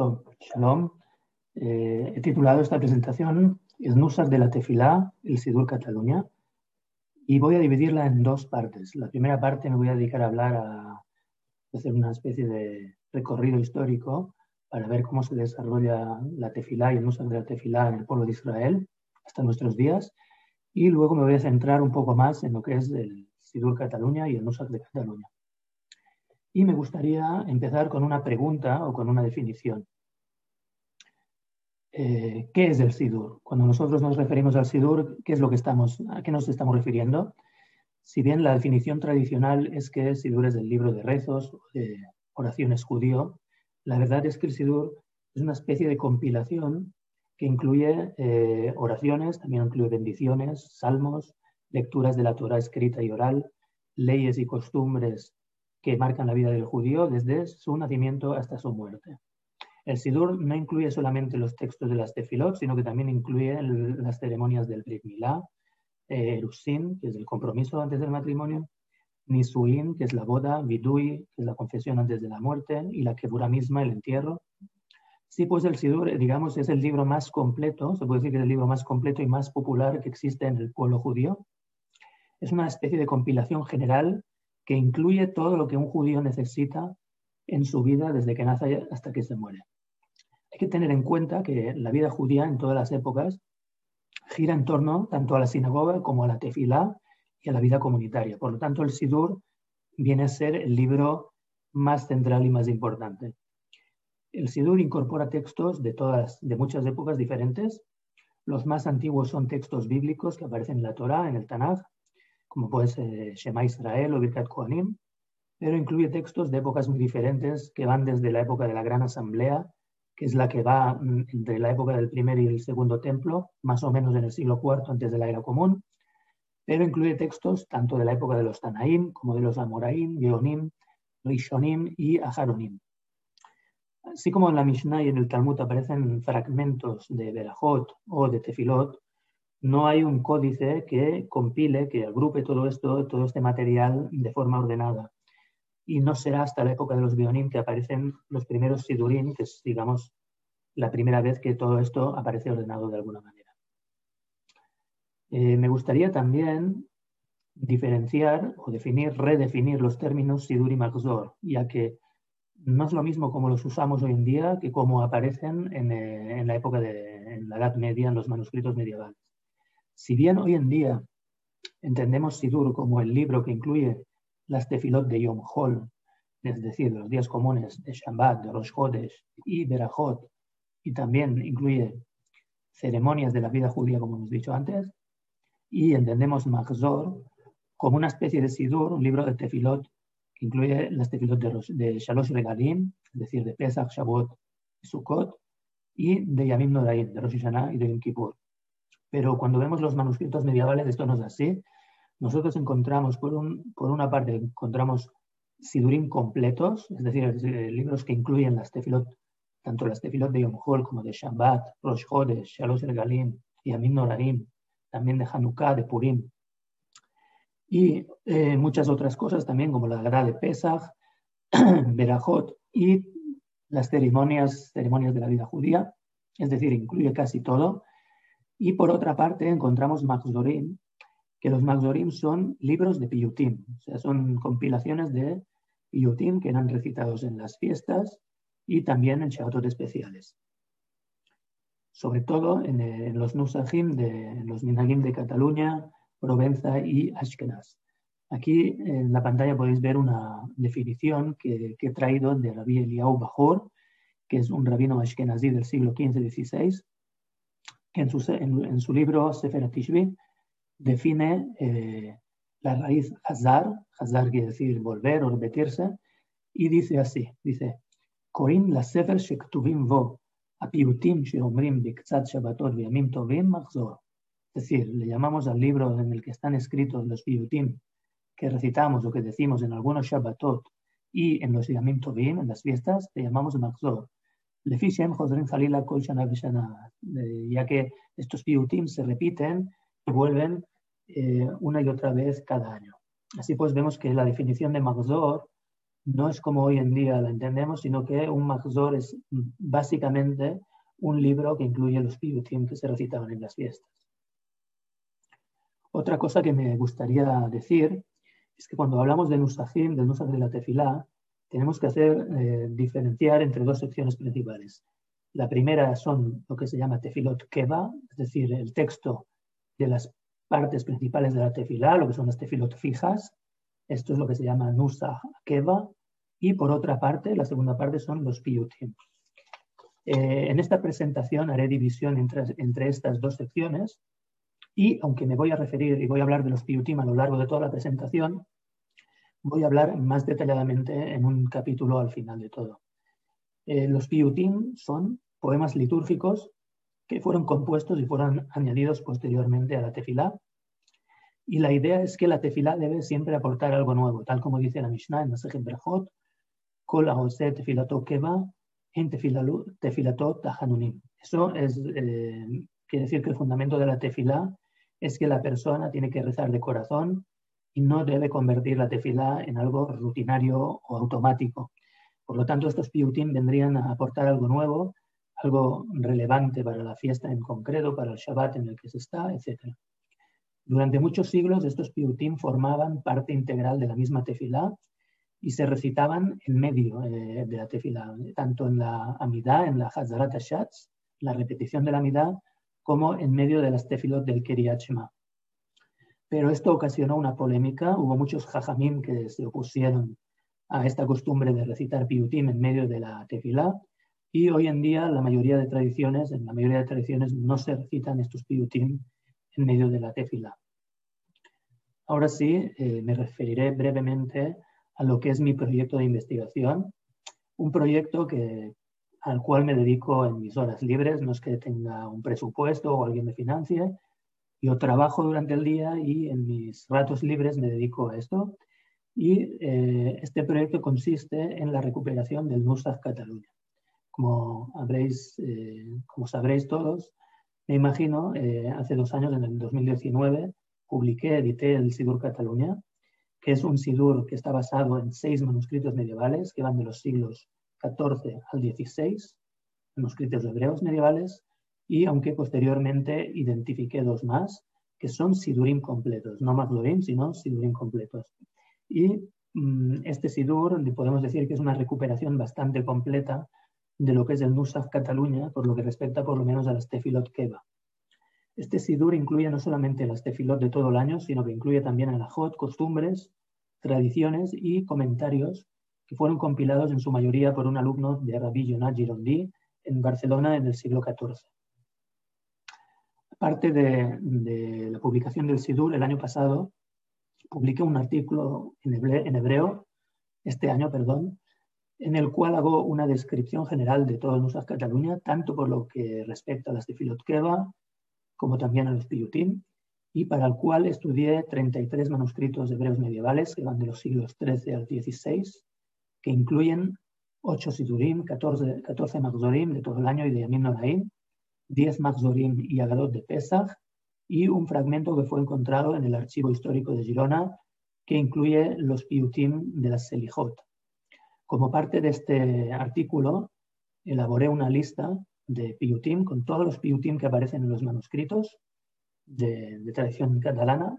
Shalom. Eh, he titulado esta presentación Esnusas de la Tefilá, el Sidur Cataluña, y voy a dividirla en dos partes. La primera parte me voy a dedicar a hablar, a hacer una especie de recorrido histórico para ver cómo se desarrolla la Tefilá y el Nusach de la Tefilá en el pueblo de Israel hasta nuestros días, y luego me voy a centrar un poco más en lo que es el Sidur Cataluña y el Nusach de Cataluña. Y me gustaría empezar con una pregunta o con una definición. Eh, ¿Qué es el Sidur? Cuando nosotros nos referimos al Sidur, ¿qué es lo que estamos, ¿a qué nos estamos refiriendo? Si bien la definición tradicional es que el Sidur es el libro de rezos, de oraciones judío, la verdad es que el Sidur es una especie de compilación que incluye eh, oraciones, también incluye bendiciones, salmos, lecturas de la Torah escrita y oral, leyes y costumbres que marcan la vida del judío desde su nacimiento hasta su muerte. El Sidur no incluye solamente los textos de las tefilot, sino que también incluye las ceremonias del Brit Milá, eh, Erusin, que es el compromiso antes del matrimonio, Nisuin, que es la boda, Vidui, que es la confesión antes de la muerte, y la Kebura misma, el entierro. Sí, pues el Sidur, digamos, es el libro más completo, se puede decir que es el libro más completo y más popular que existe en el pueblo judío. Es una especie de compilación general que incluye todo lo que un judío necesita en su vida desde que nace hasta que se muere. Hay que tener en cuenta que la vida judía en todas las épocas gira en torno tanto a la sinagoga como a la tefilá y a la vida comunitaria. Por lo tanto, el Sidur viene a ser el libro más central y más importante. El Sidur incorpora textos de todas, de muchas épocas diferentes. Los más antiguos son textos bíblicos que aparecen en la Torá, en el Tanaj, como puede ser Shema Israel o Birkat Kohanim, pero incluye textos de épocas muy diferentes que van desde la época de la Gran Asamblea, que es la que va mm, entre la época del primer y el segundo templo, más o menos en el siglo IV antes de la era común, pero incluye textos tanto de la época de los Tanaim como de los Amoraim, Geonim, Rishonim y Aharonim. Así como en la Mishnah y en el Talmud aparecen fragmentos de Berajot o de Tefilot, no hay un códice que compile, que agrupe todo esto, todo este material de forma ordenada. Y no será hasta la época de los Bionim que aparecen los primeros Sidurim, que es, digamos, la primera vez que todo esto aparece ordenado de alguna manera. Eh, me gustaría también diferenciar o definir, redefinir los términos Sidur y Magzor, ya que no es lo mismo como los usamos hoy en día que como aparecen en, eh, la época de la Edad Media, en los manuscritos medievales. Si bien hoy en día entendemos Sidur como el libro que incluye las tefilot de Yom Hol, es decir, los días comunes de Shabbat, de Rosh Chodesh y Berajot, y también incluye ceremonias de la vida judía, como hemos dicho antes, y entendemos Magzor como una especie de Sidur, un libro de tefilot que incluye las tefilot de, de Shalosh Regalim, es decir, de Pesach, Shavuot y Sukkot, y de Yamim Nodaim, de Rosh Hashanah y de Yom Kippur. Pero cuando vemos los manuscritos medievales, esto no es así. Nosotros encontramos, por, un, por una parte, encontramos sidurim completos, es decir, libros que incluyen las tefilot, tanto las tefilot de Yom Hol como de Shabbat, Rosh Chodesh, Shalosh Regalim y Amin Noraim, también de Hanukkah, de Purim. Y eh, muchas otras cosas también, como la Gra de Pesach, Berajot y las ceremonias, ceremonias de la vida judía, es decir, incluye casi todo. Y por otra parte encontramos Magzorim, que los Magzorim son libros de Piyutim, o sea, son compilaciones de Piyutim que eran recitados en las fiestas y también en Shabbatot especiales. Sobre todo en, los Nusajim, de, los Minagim de Cataluña, Provenza y Ashkenaz. Aquí en la pantalla podéis ver una definición que, he traído de Rabbi Eliyahu Bajor, que es un rabino ashkenazí del siglo XV-XVI, que en su, en, su libro Sefer Tishbi define eh, la raíz Hazar, Hazar quiere decir volver o repetirse, y dice así, dice, la Sefer Shektuvim vo, apiutim sheomrim biktzat shabbatot viamim tovim machzor. Es decir, le llamamos al libro en el que están escritos los piutim que recitamos o que decimos en algunos shabbatot y en los yamim tovim, en las fiestas, le llamamos machzor ya que estos piutim se repiten y vuelven eh, una y otra vez cada año. Así pues vemos que la definición de Magzor no es como hoy en día la entendemos, sino que un Mahzor es básicamente un libro que incluye los piyutim que se recitaban en las fiestas. Otra cosa que me gustaría decir es que cuando hablamos de Nusajim, del Nusaj de la Tefilá, tenemos que hacer eh, diferenciar entre dos secciones principales. La primera son lo que se llama Tefilot Keva, es decir, el texto de las partes principales de la Tefilá, lo que son las Tefilot fijas. Esto es lo que se llama Nusaj Keva. Y por otra parte, la segunda parte son los Piyutim. Eh, en esta presentación haré división entre, entre estas dos secciones y aunque me voy a referir y voy a hablar de los piyutim a lo largo de toda la presentación, voy a hablar más detalladamente en un capítulo al final de todo. Eh, los piyutim son poemas litúrgicos que fueron compuestos y fueron añadidos posteriormente a la tefilá. Y la idea es que la tefilá debe siempre aportar algo nuevo, tal como dice la Mishnah en Masejet Berjot, Kol tefilato keva en tefilatot tahanunim. Eso es, eh, quiere decir que el fundamento de la tefilá es que la persona tiene que rezar de corazón y no debe convertir la tefilá en algo rutinario o automático. Por lo tanto, estos piutim vendrían a aportar algo nuevo, algo relevante para la fiesta en concreto, para el Shabbat en el que se está, etc. Durante muchos siglos, estos piutim formaban parte integral de la misma tefilá y se recitaban en medio eh, de la tefilá, tanto en la Amidá, en la Hazarat Hashatz, la repetición de la Amidá, como en medio de las tefilot del Kiryat Pero esto ocasionó una polémica, hubo muchos jajamim que se opusieron a esta costumbre de recitar piutim en medio de la tefilá, y hoy en día la mayoría de tradiciones, en la mayoría de tradiciones no se recitan estos piutim en medio de la tefilá. Ahora sí, eh, me referiré brevemente a lo que es mi proyecto de investigación, un proyecto que al cual me dedico en mis horas libres, no es que tenga un presupuesto o alguien me financie. Yo trabajo durante el día y en mis ratos libres me dedico a esto. Y eh, este proyecto consiste en la recuperación del Nusach Cataluña. Eh, como sabréis todos, me imagino, eh, hace dos años, en el 2019, publiqué, edité el Sidur Cataluña, que es un Sidur que está basado en seis manuscritos medievales que van de los siglos 14 al 16, manuscritos hebreos medievales, y aunque posteriormente identifiqué dos más, que son sidurim completos, no maglorim, sino sidurim completos. Y mm, este sidur podemos decir que es una recuperación bastante completa de lo que es el Nusach Cataluña, por lo que respecta por lo menos a las tefilot Keva. Este sidur incluye no solamente las tefilot de todo el año, sino que incluye también alajot, costumbres, tradiciones y comentarios que fueron compilados en su mayoría por un alumno de Rabbi Yonah Girondi en Barcelona en el siglo XIV. Aparte de, la publicación del Sidur, el año pasado publiqué un artículo en hebreo, este año, perdón, en el cual hago una descripción general de todo el Nusach Cataluña, tanto por lo que respecta a las de Keva, como también a los Piyutim, y para el cual estudié 33 manuscritos hebreos medievales que van de los siglos XIII al XVI, que incluyen 8 Sidurim, 14, 14 Magzorim de todo el año y de Yamin Noraim, 10 Magzorim y Agadot de Pesach, y un fragmento que fue encontrado en el archivo histórico de Girona, que incluye los Piutim de la Selijot. Como parte de este artículo, elaboré una lista de Piutim con todos los Piutim que aparecen en los manuscritos de, de tradición catalana,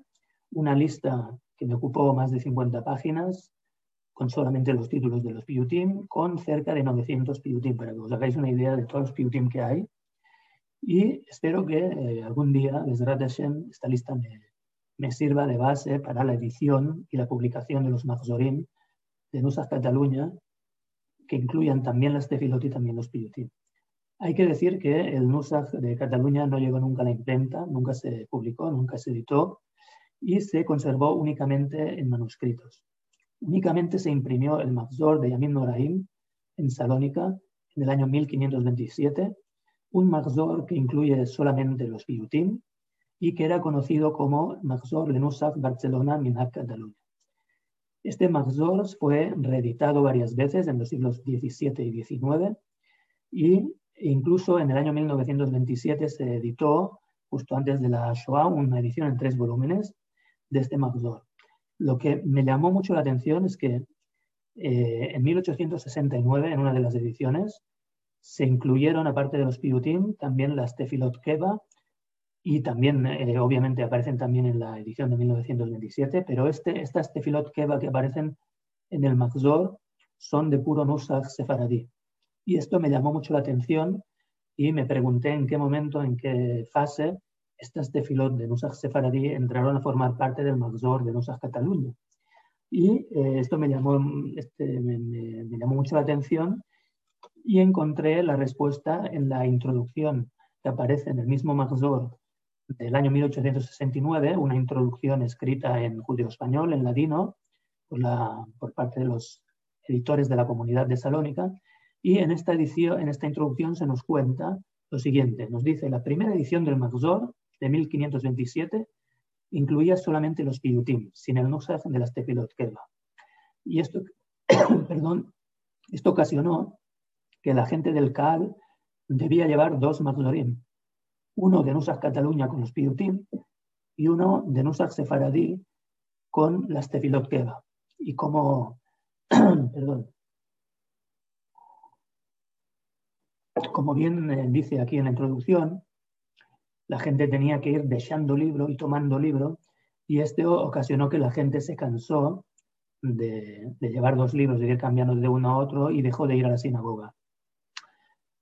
una lista que me ocupó más de 50 páginas, con solamente los títulos de los PUTIM, con cerca de 900 PUTIM, para que os hagáis una idea de todos los PUTIM que hay. Y espero que eh, algún día, desde Hashem, esta lista me, sirva de base para la edición y la publicación de los Mahzorim de Nusach Cataluña, que incluyan también las Tefilot y también los PUTIM. Hay que decir que el Nusach de Cataluña no llegó nunca a la imprenta, nunca se publicó, nunca se editó y se conservó únicamente en manuscritos. Únicamente se imprimió el Mazor de Yamin Noraim en Salónica en el año 1527, un Mazor que incluye solamente los Piyutim y que era conocido como Mazor Lenusaf Barcelona Minhag Cataluña. Este Mazor fue reeditado varias veces en los siglos XVII y XIX y incluso en el año 1927 se editó, justo antes de la Shoah, una edición en tres volúmenes de este Mazor. Lo que me llamó mucho la atención es que Eh, en 1869, en una de las ediciones, se incluyeron, aparte de los piyutim, también las tefilot keva y también, eh, obviamente, aparecen también en la edición de 1927, pero este, estas tefilot keva que aparecen en el Magzor son de puro Nusach sefaradí. Y esto me llamó mucho la atención y me pregunté en qué momento, en qué fase estas tefilot de Nusach sefaradí entraron a formar parte del Magzor de Nusach Cataluña. Y eh, esto me llamó, este, me, llamó mucho la atención y encontré la respuesta en la introducción que aparece en el mismo Magzor del año 1869, una introducción escrita en judío-español, en ladino, por, la, por parte de los editores de la comunidad de Salónica. Y en esta, edición, en esta introducción se nos cuenta lo siguiente. Nos dice, la primera edición del Magzor de 1527 incluía solamente los piyutim, sin el nusach de las tefilot. Y esto, perdón, esto ocasionó que la gente del Kaal debía llevar dos magzorim, uno de Nusach Cataluña con los piyutim y uno de Nusach Sefaradí con las tefilot keva. Y como, perdón, como bien eh, dice aquí en la introducción, la gente tenía que ir dejando libro y tomando libro, y esto ocasionó que la gente se cansó de, llevar dos libros, de ir cambiando de uno a otro y dejó de ir a la sinagoga.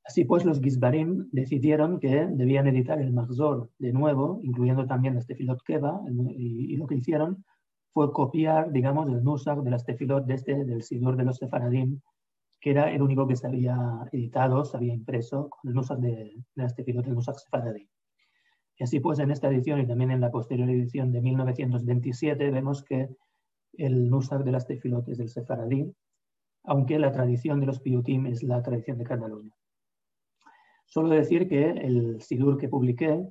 Así pues, los Gizbarim decidieron que debían editar el Magzor de nuevo, incluyendo también las Tefilot Keva, y, lo que hicieron fue copiar, digamos, el Nusach de las Tefilot de este, del Sidur de los Sefaradim, que era el único que se había editado, se había impreso con el Nusach de, de las Tefilot del Nusach Sefaradim. Y así pues, en esta edición y también en la posterior edición de 1927 vemos que el Nusach de las tefilotes del Sefaradí, aunque la tradición de los Piyutim es la tradición de Cataluña. Solo decir que el Sidur que publiqué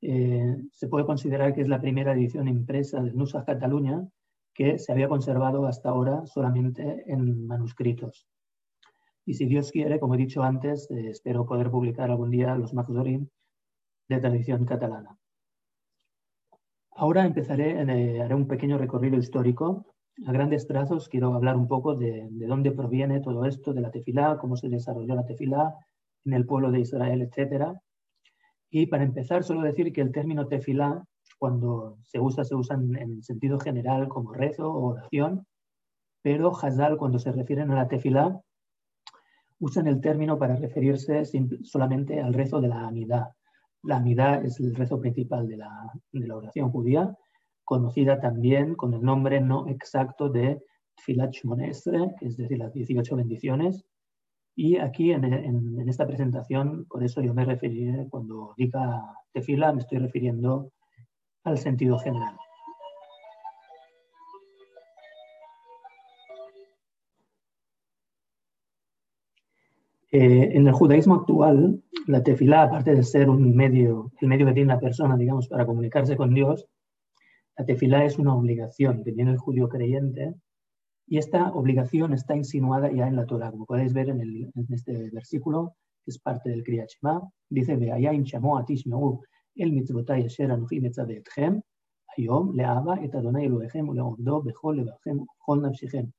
eh, se puede considerar que es la primera edición impresa del Nusach Cataluña que se había conservado hasta ahora solamente en manuscritos. Y si Dios quiere, como he dicho antes, eh, espero poder publicar algún día los Magzorim de tradición catalana. Ahora empezaré, eh, haré un pequeño recorrido histórico. A grandes trazos quiero hablar un poco de, dónde proviene todo esto de la tefilá, cómo se desarrolló la tefilá en el pueblo de Israel, etc. Y para empezar, solo decir que el término tefilá, cuando se usa, se usa en, sentido general como rezo o oración, pero Hazal, cuando se refieren a la tefilá, usan el término para referirse solamente al rezo de la amidad, la Amidad es el rezo principal de la, oración judía, conocida también con el nombre no exacto de Tfilat Shmonesre, que es decir, las 18 bendiciones. Y aquí en, esta presentación, por eso yo me referiré, cuando diga tefila, me estoy refiriendo al sentido general. Eh, en el judaísmo actual, la tefilá, aparte de ser un medio, el medio que tiene la persona, digamos, para comunicarse con Dios, la tefilá es una obligación que tiene el judío creyente y esta obligación está insinuada ya en la Torah, como podéis ver en, este versículo, que es parte del Kriyat Shema, dice, Ve'ayim shamo atishmeu el mitzvotai asher anuchi metzavetchem, ayom le'ava et Adonai Elohechem ule'ovdo bechol levachem chol nafshichem.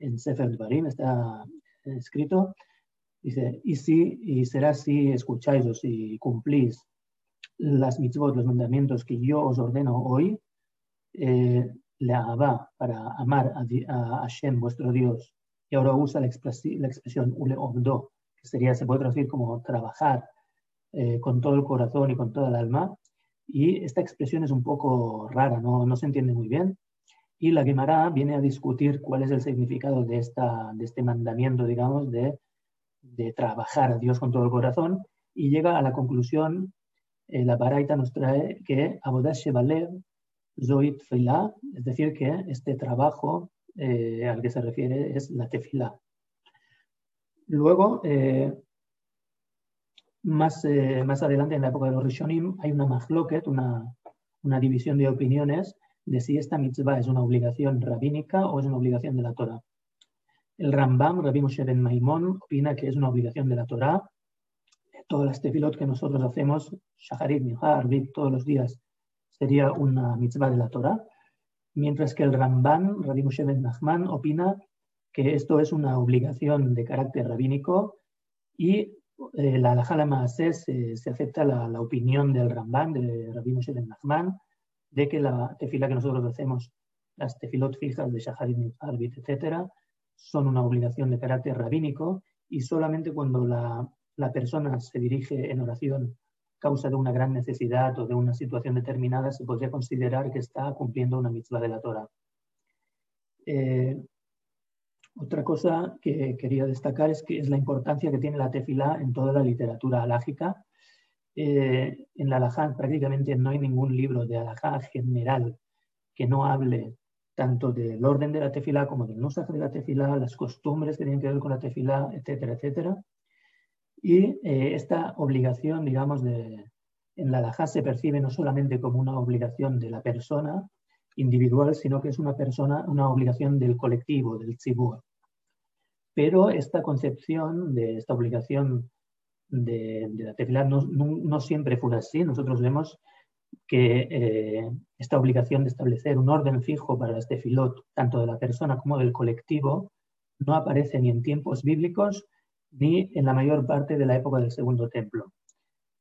En Sefer Dvarim está escrito, Dice, y, si, y será si escucháis o si cumplís las mitzvot, los mandamientos que yo os ordeno hoy, eh, la va para amar a, a, Hashem, vuestro Dios, y ahora usa la, la expresión ule obdo, que sería, se puede traducir como trabajar eh, con todo el corazón y con toda el alma, y esta expresión es un poco rara, no, no se entiende muy bien, y la Gemara viene a discutir cuál es el significado de, esta, de este mandamiento, digamos, de de trabajar a Dios con todo el corazón. Y llega a la conclusión, eh, la Baraita nos trae que Abodash Shebalev Zoit Fila, es decir, que este trabajo eh, al que se refiere es la tefilá. Luego, eh, más, más adelante en la época de los Rishonim, hay una mahloket, una, una división de opiniones de si esta mitzvah es una obligación rabínica o es una obligación de la Torah. El Rambam, Rabbi Moshe Ben Maimón, opina que es una obligación de la Torah. Todas las tefilot que nosotros hacemos, Shaharit, Minha, Arbit, todos los días, sería una mitzvah de la Torah. Mientras que el Ramban, Rabbi Moshe Ben Nachman, opina que esto es una obligación de carácter rabínico y eh, la halajá se, se acepta la, opinión del Ramban, de Rabbi Moshe ben Nachman, de que la tefila que nosotros hacemos, las tefilot fijas de Shaharit, Arbit, etcétera, son una obligación de carácter rabínico y solamente cuando la, la persona se dirige en oración causa de una gran necesidad o de una situación determinada, se podría considerar que está cumpliendo una mitzvah de la Torah. Eh, otra cosa que quería destacar es que es la importancia que tiene la tefilá en toda la literatura alágica. Eh, en la alajá prácticamente no hay ningún libro de alajá general que no hable tanto del orden de la tefilá como del nusach de la tefilá, las costumbres que tienen que ver con la tefilá, etcétera, etcétera. Y eh, esta obligación, digamos, de, en la alajá se percibe no solamente como una obligación de la persona, individual, sino que es una persona, una obligación del colectivo, del tzibur. Pero esta concepción de esta obligación de, la tefilá no, siempre fue así. Nosotros vemos que eh, esta obligación de establecer un orden fijo para las tefilot, tanto de la persona como del colectivo, no aparece ni en tiempos bíblicos ni en la mayor parte de la época del Segundo Templo.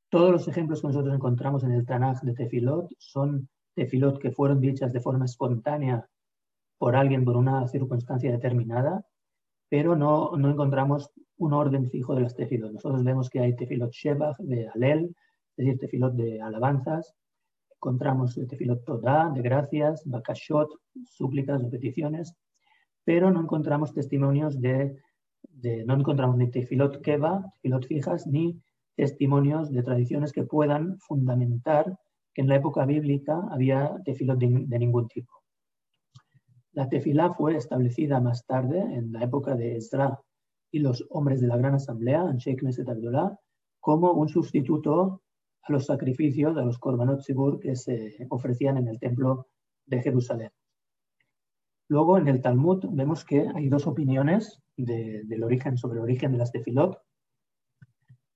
Todos los ejemplos que nosotros encontramos en el Tanaj de tefilot son tefilot que fueron dichas de forma espontánea por alguien por una circunstancia determinada, pero no, no encontramos un orden fijo de las tefilot. Nosotros vemos que hay tefilot shebach de alel, es decir, tefilot de alabanzas, encontramos tefilot toda, de gracias, bakashot, súplicas o peticiones, pero no encontramos testimonios de, de, no encontramos ni tefilot keva, tefilot fijas, ni testimonios de tradiciones que puedan fundamentar que en la época bíblica había tefilot de, ningún tipo. La tefilá fue establecida más tarde, en la época de Ezra y los hombres de la Gran Asamblea, en Sheikh Neset como un sustituto a los sacrificios, a los korbanot sibur que se ofrecían en el templo de Jerusalén. Luego, en el Talmud, vemos que hay dos opiniones sobre el origen de las tefilot.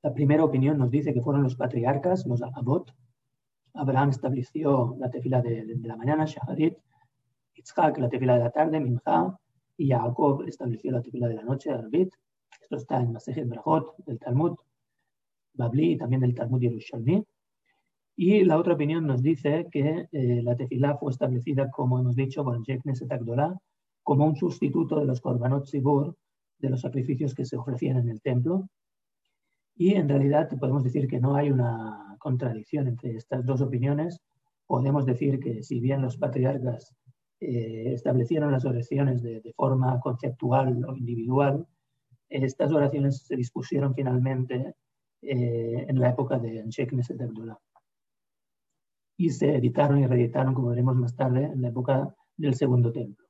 La primera opinión nos dice que fueron los patriarcas, los abot, Abraham estableció la tefila de, la mañana, Shaharit, Yitzhak la tefila de la tarde, Mincha, y Jacob estableció la tefila de la noche, Arbit. Esto está en Masejet Brahot del Talmud, Babli y también del Talmud Yerushalmi. Y la otra opinión nos dice que eh, la tefila fue establecida, como hemos dicho, por Sheikh Neset como un sustituto de los Korbanot Sibur, de los sacrificios que se ofrecían en el templo. Y en realidad podemos decir que no hay una contradicción entre estas dos opiniones. Podemos decir que si bien los patriarcas eh, establecieron las oraciones de, forma conceptual o individual, estas oraciones se dispusieron finalmente eh, en la época de Anshek Neset Abdullah. Y se editaron y reeditaron, como veremos más tarde, en la época del Segundo Templo.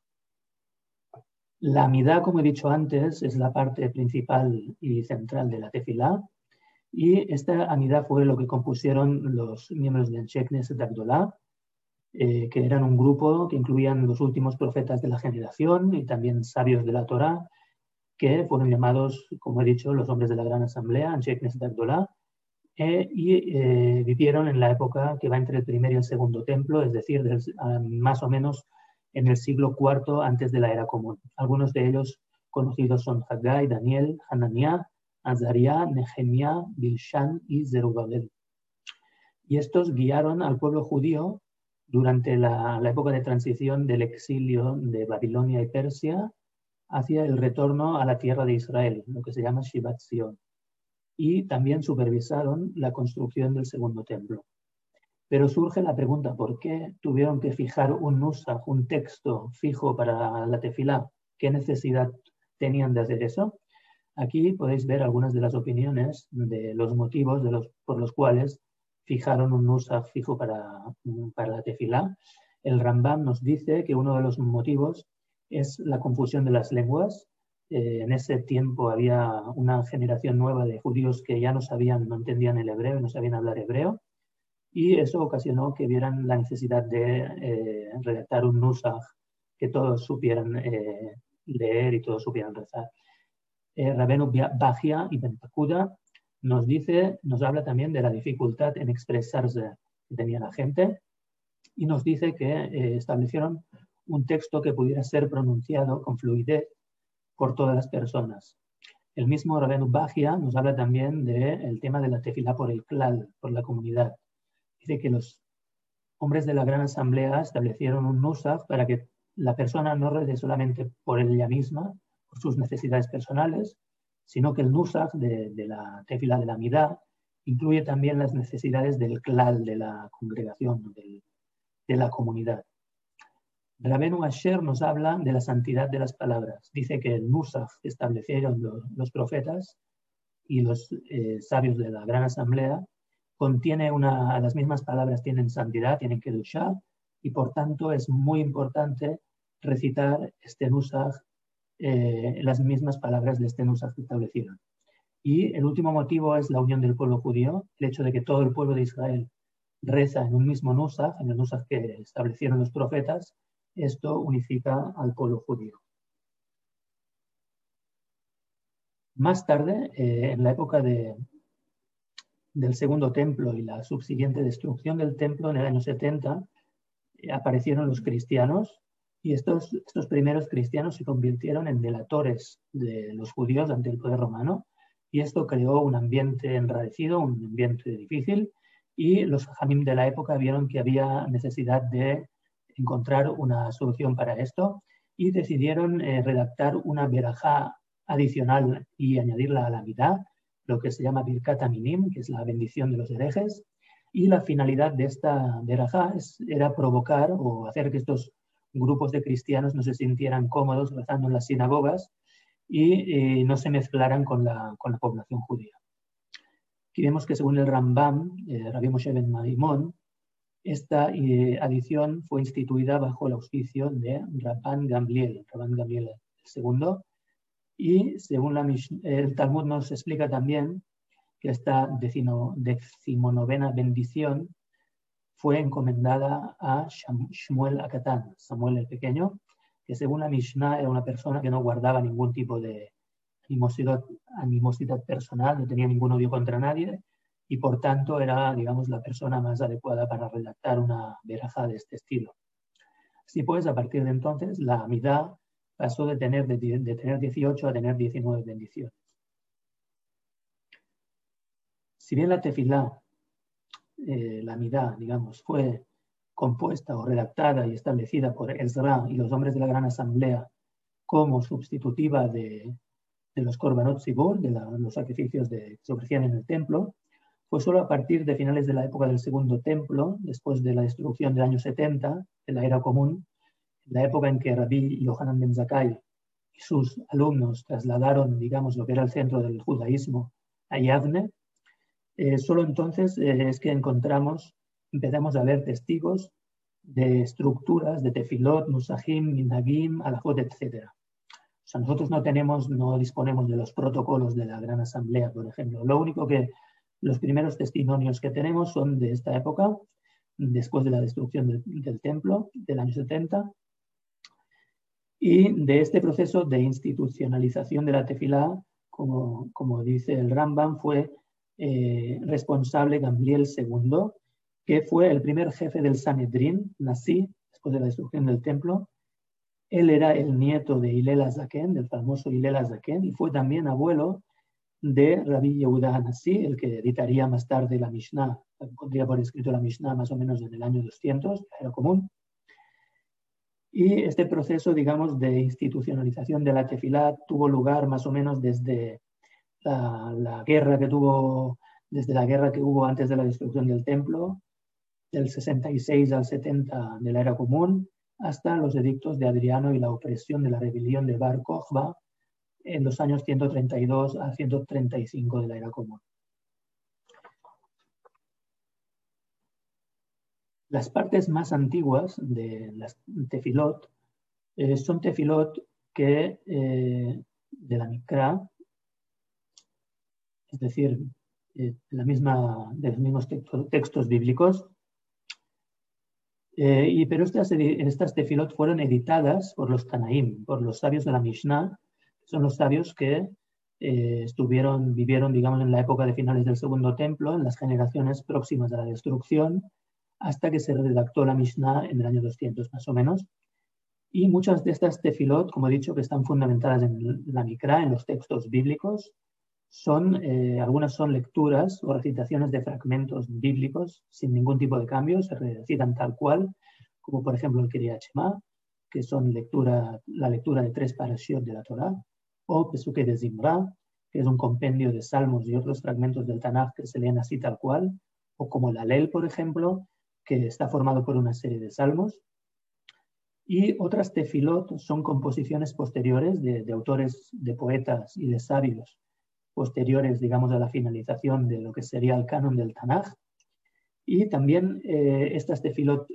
La midá, como he dicho antes, es la parte principal y central de la tefilá, y esta amidad fue lo que compusieron los miembros del Sheknes de Abdullah, eh, que eran un grupo que incluían los últimos profetas de la generación y también sabios de la Torá, que fueron llamados, como he dicho, los hombres de la Gran Asamblea, de Abdullah, eh, y eh, vivieron en la época que va entre el primer y el segundo templo, es decir, más o menos en el siglo IV antes de la era común. Algunos de ellos conocidos son Haggai, Daniel, Hananiah, Azaria, Nehemia, Bilshan y Zerubabel. Y estos guiaron al pueblo judío durante la, época de transición del exilio de Babilonia y Persia hacia el retorno a la tierra de Israel, lo que se llama Shivat Zion. Y también supervisaron la construcción del segundo templo. Pero surge la pregunta, ¿por qué tuvieron que fijar un nusach, un texto fijo para la tefilá? ¿Qué necesidad tenían de hacer eso? Aquí podéis ver algunas de las opiniones de los motivos por los cuales fijaron un nusa fijo para, para la tefilá. El Rambam nos dice que uno de los motivos es la confusión de las lenguas. Eh, en ese tiempo había una generación nueva de judíos que ya no sabían, no entendían el hebreo, no sabían hablar hebreo, y eso ocasionó que vieran la necesidad de eh, redactar un nusach que todos supieran eh, leer y todos supieran rezar. Rabenu Bajia y Bentakuda nos dice, nos habla también de la dificultad en expresarse que tenía la gente y nos dice que establecieron un texto que pudiera ser pronunciado con fluidez por todas las personas. El mismo Rabenu Bagia nos habla también del tema de la tefilá por el clal, por la comunidad. Dice que los hombres de la Gran Asamblea establecieron un nusach para que la persona no rede solamente por ella misma, por sus necesidades personales, sino que el nusach de, la tefilá de la midá incluye también las necesidades del clal, de la congregación, de la comunidad. Rabenu Asher nos habla de la santidad de las palabras. Dice que el que establecieron los, profetas y los eh, sabios de la Gran Asamblea contiene una, las mismas palabras tienen santidad, tienen que duchar, y por tanto es muy importante recitar este Nusach, eh, las mismas palabras de este Nusach que establecieron. Y el último motivo es la unión del pueblo judío, el hecho de que todo el pueblo de Israel reza en un mismo Nusach, en el Nusach que establecieron los profetas, esto unifica al pueblo judío. Más tarde, eh, en la época de, del segundo templo y la subsiguiente destrucción del templo en el año 70, eh, aparecieron los cristianos y estos, estos primeros cristianos se convirtieron en delatores de los judíos ante el poder romano y esto creó un ambiente enrarecido, un ambiente difícil y los jamim de la época vieron que había necesidad de encontrar una solución para esto y decidieron eh, redactar una verajá adicional y añadirla a la mitad, lo que se llama Birkat Minim, que es la bendición de los herejes. Y la finalidad de esta verajá era provocar o hacer que estos grupos de cristianos no se sintieran cómodos rezando en las sinagogas y eh, no se mezclaran con la, con la, población judía. Aquí vemos que según el Rambam, eh, Rabbi Moshe Ben Maimon, esta eh, adición fue instituida bajo el auspicio de Rabban Gamliel, Rabban Gamliel II, y según la, el Talmud nos explica también que esta decimonovena bendición fue encomendada a Shmuel Akatán, Samuel el Pequeño, que según la Mishnah era una persona que no guardaba ningún tipo de animosidad personal, no tenía ningún odio contra nadie, y por tanto era, digamos, la persona más adecuada para redactar una veraja de este estilo. Así pues, a partir de entonces, la amidad pasó de tener, de, tener 18 a tener 19 bendiciones. Si bien la tefilá, eh, la amidad, digamos, fue compuesta o redactada y establecida por Ezra y los hombres de la Gran Asamblea como sustitutiva de, los korbanot zibur, de los sacrificios que se ofrecían en el templo, fue solo a partir de finales de la época del Segundo Templo, después de la destrucción del año 70 de la era común, la época en que Rabbi Yohanan Ben Zakkai y sus alumnos trasladaron, digamos, lo que era el centro del judaísmo a Yavne, eh, solo entonces eh, es que encontramos, empezamos a ver testigos de estructuras de tefilot, nusahim, minagim, alajot, etc. O sea, nosotros no tenemos, no disponemos de los protocolos de la Gran Asamblea, por ejemplo. Lo único que los primeros testimonios que tenemos son de esta época, después de la destrucción del, templo del año 70, y de este proceso de institucionalización de la tefilá, como, dice el Rambam, fue eh, responsable Gamliel II, que fue el primer jefe del Sanedrín, nací después de la destrucción del templo. Él era el nieto de Hillel Azaken, del famoso Hillel Azaken, y fue también abuelo de Rabbi Yehuda Hanassi, el que editaría más tarde la Mishnah, pondría por escrito la Mishnah más o menos en el año 200, era común. Y este proceso, digamos, de institucionalización de la tefilá tuvo lugar más o menos desde la, guerra que tuvo, desde la guerra que hubo antes de la destrucción del templo, del 66 al 70 de la era común, hasta los edictos de Adriano y la opresión de la rebelión de Bar Kokhba, en los años 132 a 135 de la era común. Las partes más antiguas de las tefilot eh, son tefilot que eh, de la Mikra, es decir, eh, de los mismos textos, bíblicos, y, pero estas, estas tefilot fueron editadas por los Tanaim, por los sabios de la Mishnah, son los sabios que eh, estuvieron, vivieron, digamos, en la época de finales del Segundo Templo, en las generaciones próximas a la destrucción, hasta que se redactó la Mishnah en el año 200 más o menos. Y muchas de estas tefilot, como he dicho, que están fundamentadas en la Mikra, en los textos bíblicos, son, eh, algunas son lecturas o recitaciones de fragmentos bíblicos sin ningún tipo de cambio, se recitan tal cual, como por ejemplo el Shema, que son lectura, la lectura de tres parashiot de la Torah, o Pesuke de Zimra, que es un compendio de salmos y otros fragmentos del Tanakh que se leen así tal cual, o como el Alel, por ejemplo, que está formado por una serie de salmos. Y otras tefilot son composiciones posteriores de, de autores, de poetas y de sabios posteriores, digamos, a la finalización de lo que sería el canon del Tanaj. Y también eh, estas tefilot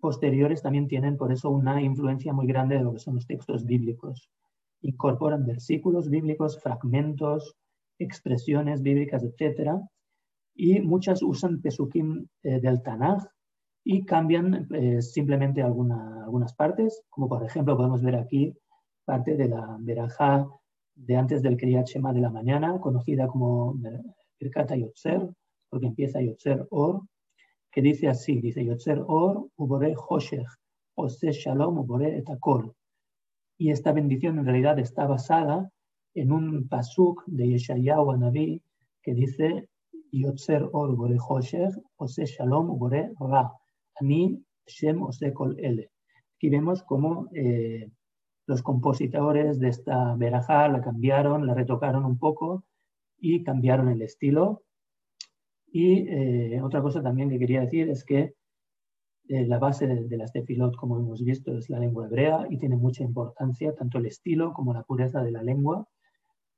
posteriores también tienen por eso una influencia muy grande de lo que son los textos bíblicos. Incorporan versículos bíblicos, fragmentos, expresiones bíblicas, etc. Y muchas usan pesukim eh, del Tanaj y cambian eh, simplemente algunas partes, como por ejemplo podemos ver aquí parte de la verajá de antes del Kriyat Shema de la mañana, conocida como Birkat Yotzer, porque empieza Yotzer Or, que dice así, dice Yotzer Or, Ubore Hoshech, Ose Shalom, Ubore Etakol. Y esta bendición en realidad está basada en un pasuk de Yeshayahu Naví que dice Yotzer Or, Ubore Hoshech, Ose Shalom, Ubore Ra, Ani Shem Ose Kol Ele. Aquí vemos cómo eh, los compositores de esta verajá la cambiaron, la retocaron un poco y cambiaron el estilo. Y eh, otra cosa también que quería decir es que eh, la base de, las tefilot, como hemos visto, es la lengua hebrea y tiene mucha importancia tanto el estilo como la pureza de la lengua,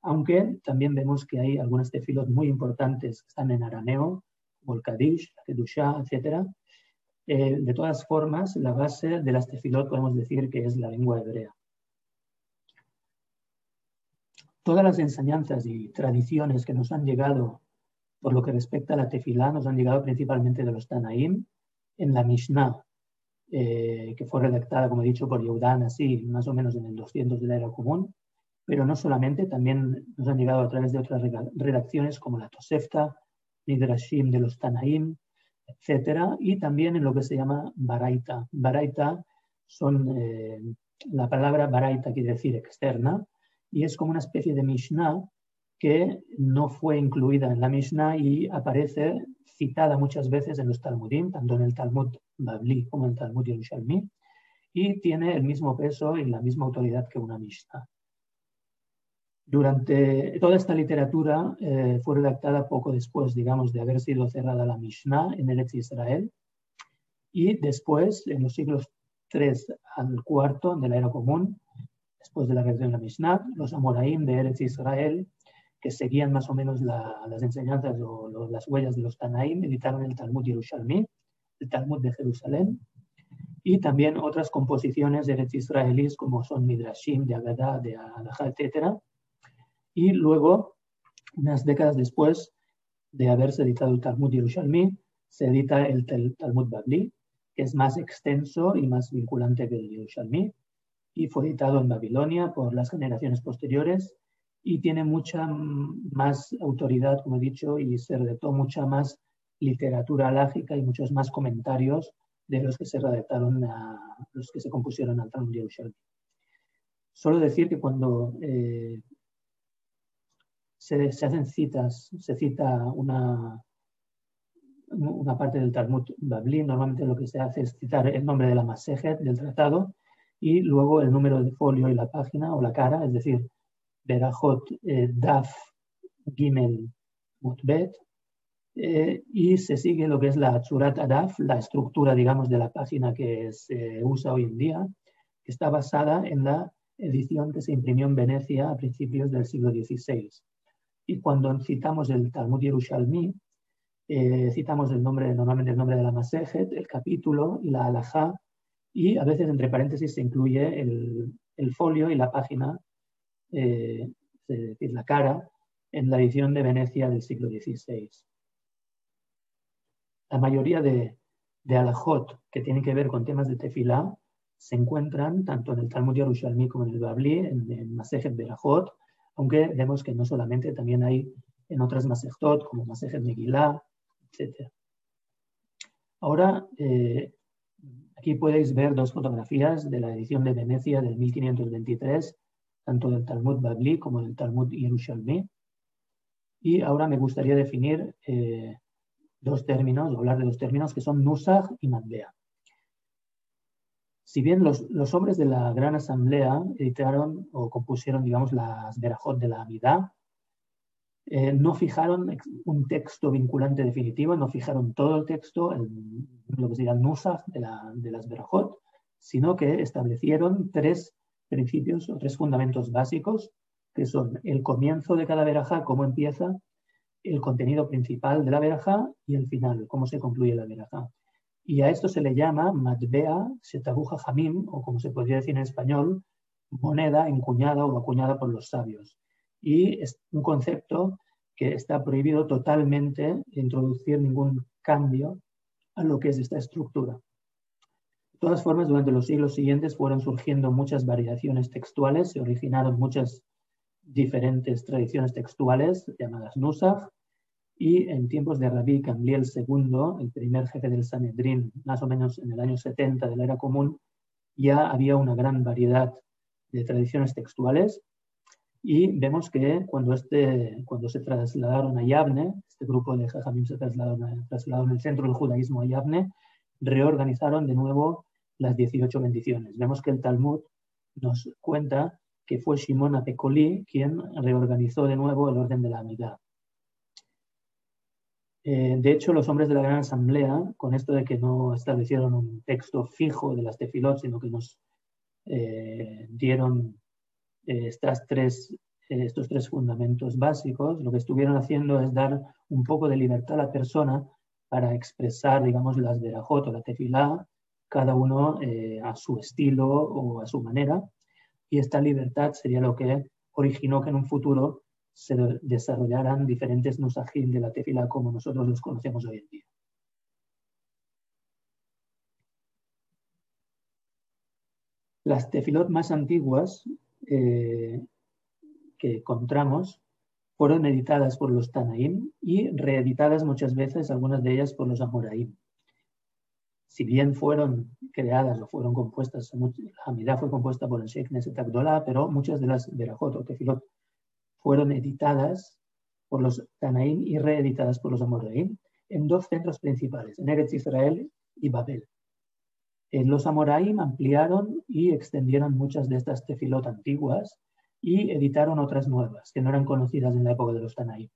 aunque también vemos que hay algunas tefilot muy importantes que están en arameo, como el Kadish, la Kedushá, etc. Eh, de todas formas, la base de las tefilot podemos decir que es la lengua hebrea. todas las enseñanzas y tradiciones que nos han llegado por lo que respecta a la tefilá nos han llegado principalmente de los Tanaim en la Mishnah, eh, que fue redactada, como he dicho, por Yehudan, así más o menos en el 200 de la era común, pero no solamente, también nos han llegado a través de otras redacciones como la Tosefta, Midrashim de los Tanaim, etc. Y también en lo que se llama Baraita. Baraita son, eh, la palabra Baraita quiere decir externa, y es como una especie de Mishnah que no fue incluida en la Mishnah y aparece citada muchas veces en los Talmudim, tanto en el Talmud Babli como en el Talmud Yerushalmi, y tiene el mismo peso y la misma autoridad que una Mishnah. Durante toda esta literatura eh, fue redactada poco después, digamos, de haber sido cerrada la Mishnah en el ex Israel, y después, en los siglos 3 al 4 de la era común, después de la redacción de la Mishnah, los Amoraim de Eretz Israel, que seguían más o menos las enseñanzas o las huellas de los Tanaim, editaron el Talmud Yerushalmi, el Talmud de Jerusalén, y también otras composiciones de israelíes como son Midrashim, de Agadah, de Alajá, etc. Y luego, unas décadas después de haberse editado el Talmud Yerushalmi, se edita el Talmud Babli, que es más extenso y más vinculante que el Yerushalmi, y fue editado en Babilonia por las generaciones posteriores y tiene mucha más autoridad, como he dicho, y se redactó mucha más literatura lágica y muchos más comentarios de los que se redactaron, a, los que se compusieron al Talmud Yerushalmi. Solo decir que cuando eh, se, hacen citas, se cita una, una parte del Talmud Babli, normalmente lo que se hace es citar el nombre de la Masejet, del tratado, y luego el número de folio y la página o la cara, es decir, Berajot eh, Daf Gimel Mutbet, eh, y se sigue lo que es la Tzurat Adaf, la estructura, digamos, de la página que se usa hoy en día, que está basada en la edición que se imprimió en Venecia a principios del siglo XVI. Y cuando citamos el Talmud Yerushalmi, eh, citamos el nombre, normalmente el nombre de la Masejet, el capítulo y la halajá y a veces entre paréntesis se incluye el, folio y la página, eh, decir, la cara, en la edición de Venecia del siglo XVI. La mayoría de, de alajot que tienen que ver con temas de tefilá se encuentran tanto en el Talmud Yerushalmi como en el Babli, en, en Masejet Berajot, aunque vemos que no solamente, también hay en otras Masejtot, como Masejet Megillah, etc. Ahora, eh, Aquí podéis ver dos fotografías de la edición de Venecia del 1523, tanto del Talmud Babli como del Talmud Yerushalmi. Y ahora me gustaría definir eh, dos términos, hablar de dos términos que son Nusach y Matbea. Si bien los, hombres de la Gran Asamblea editaron o compusieron, digamos, las Berajot de la Amidad, eh, no fijaron un texto vinculante definitivo, no fijaron todo el texto, lo que sería el Nusach de, de las Berajot, sino que establecieron tres principios o tres fundamentos básicos, que son el comienzo de cada verajá, cómo empieza, el contenido principal de la verajá y el final, cómo se concluye la verajá. Y a esto se le llama matbea setabuja jamim, o como se podría decir en español, moneda encuñada o acuñada por los sabios. Y es un concepto que está prohibido totalmente introducir ningún cambio a lo que es esta estructura. De todas formas, durante los siglos siguientes fueron surgiendo muchas variaciones textuales, se originaron muchas diferentes tradiciones textuales llamadas nusach, y en tiempos de Rabí Gamliel II, el primer jefe del Sanedrín, más o menos en el año 70 de la era común, ya había una gran variedad de tradiciones textuales. Y vemos que cuando, este, cuando se trasladaron a Yavne, este grupo de Jajamim se trasladaron, trasladaron el centro del judaísmo a Yavne, reorganizaron de nuevo las 18 bendiciones. Vemos que el Talmud nos cuenta que fue Shimon Apekoli quien reorganizó de nuevo el orden de la mitad. Eh, de hecho, los hombres de la Gran Asamblea, con esto de que no establecieron un texto fijo de las tefilot, sino que nos eh, dieron eh, estas tres, estos tres fundamentos básicos, lo que estuvieron haciendo es dar un poco de libertad a la persona para expresar, digamos, las verajot o la tefilá, cada uno a su estilo o a su manera. Y esta libertad sería lo que originó que en un futuro se desarrollaran diferentes nusajim de la tefila como nosotros los conocemos hoy en día. Las tefilot más antiguas eh, que encontramos fueron editadas por los Tanaim y reeditadas muchas veces, algunas de ellas por los Amoraim. Si bien fueron creadas o fueron compuestas, la Hamidá fue compuesta por el Sheikh Neset pero muchas de las Berajot o tefilot fueron editadas por los Tanaim y reeditadas por los Amoraim en dos centros principales, en Eretz Israel y Babel. Eh, los Amoraim ampliaron y extendieron muchas de estas tefilot antiguas y editaron otras nuevas que no eran conocidas en la época de los Tanaim.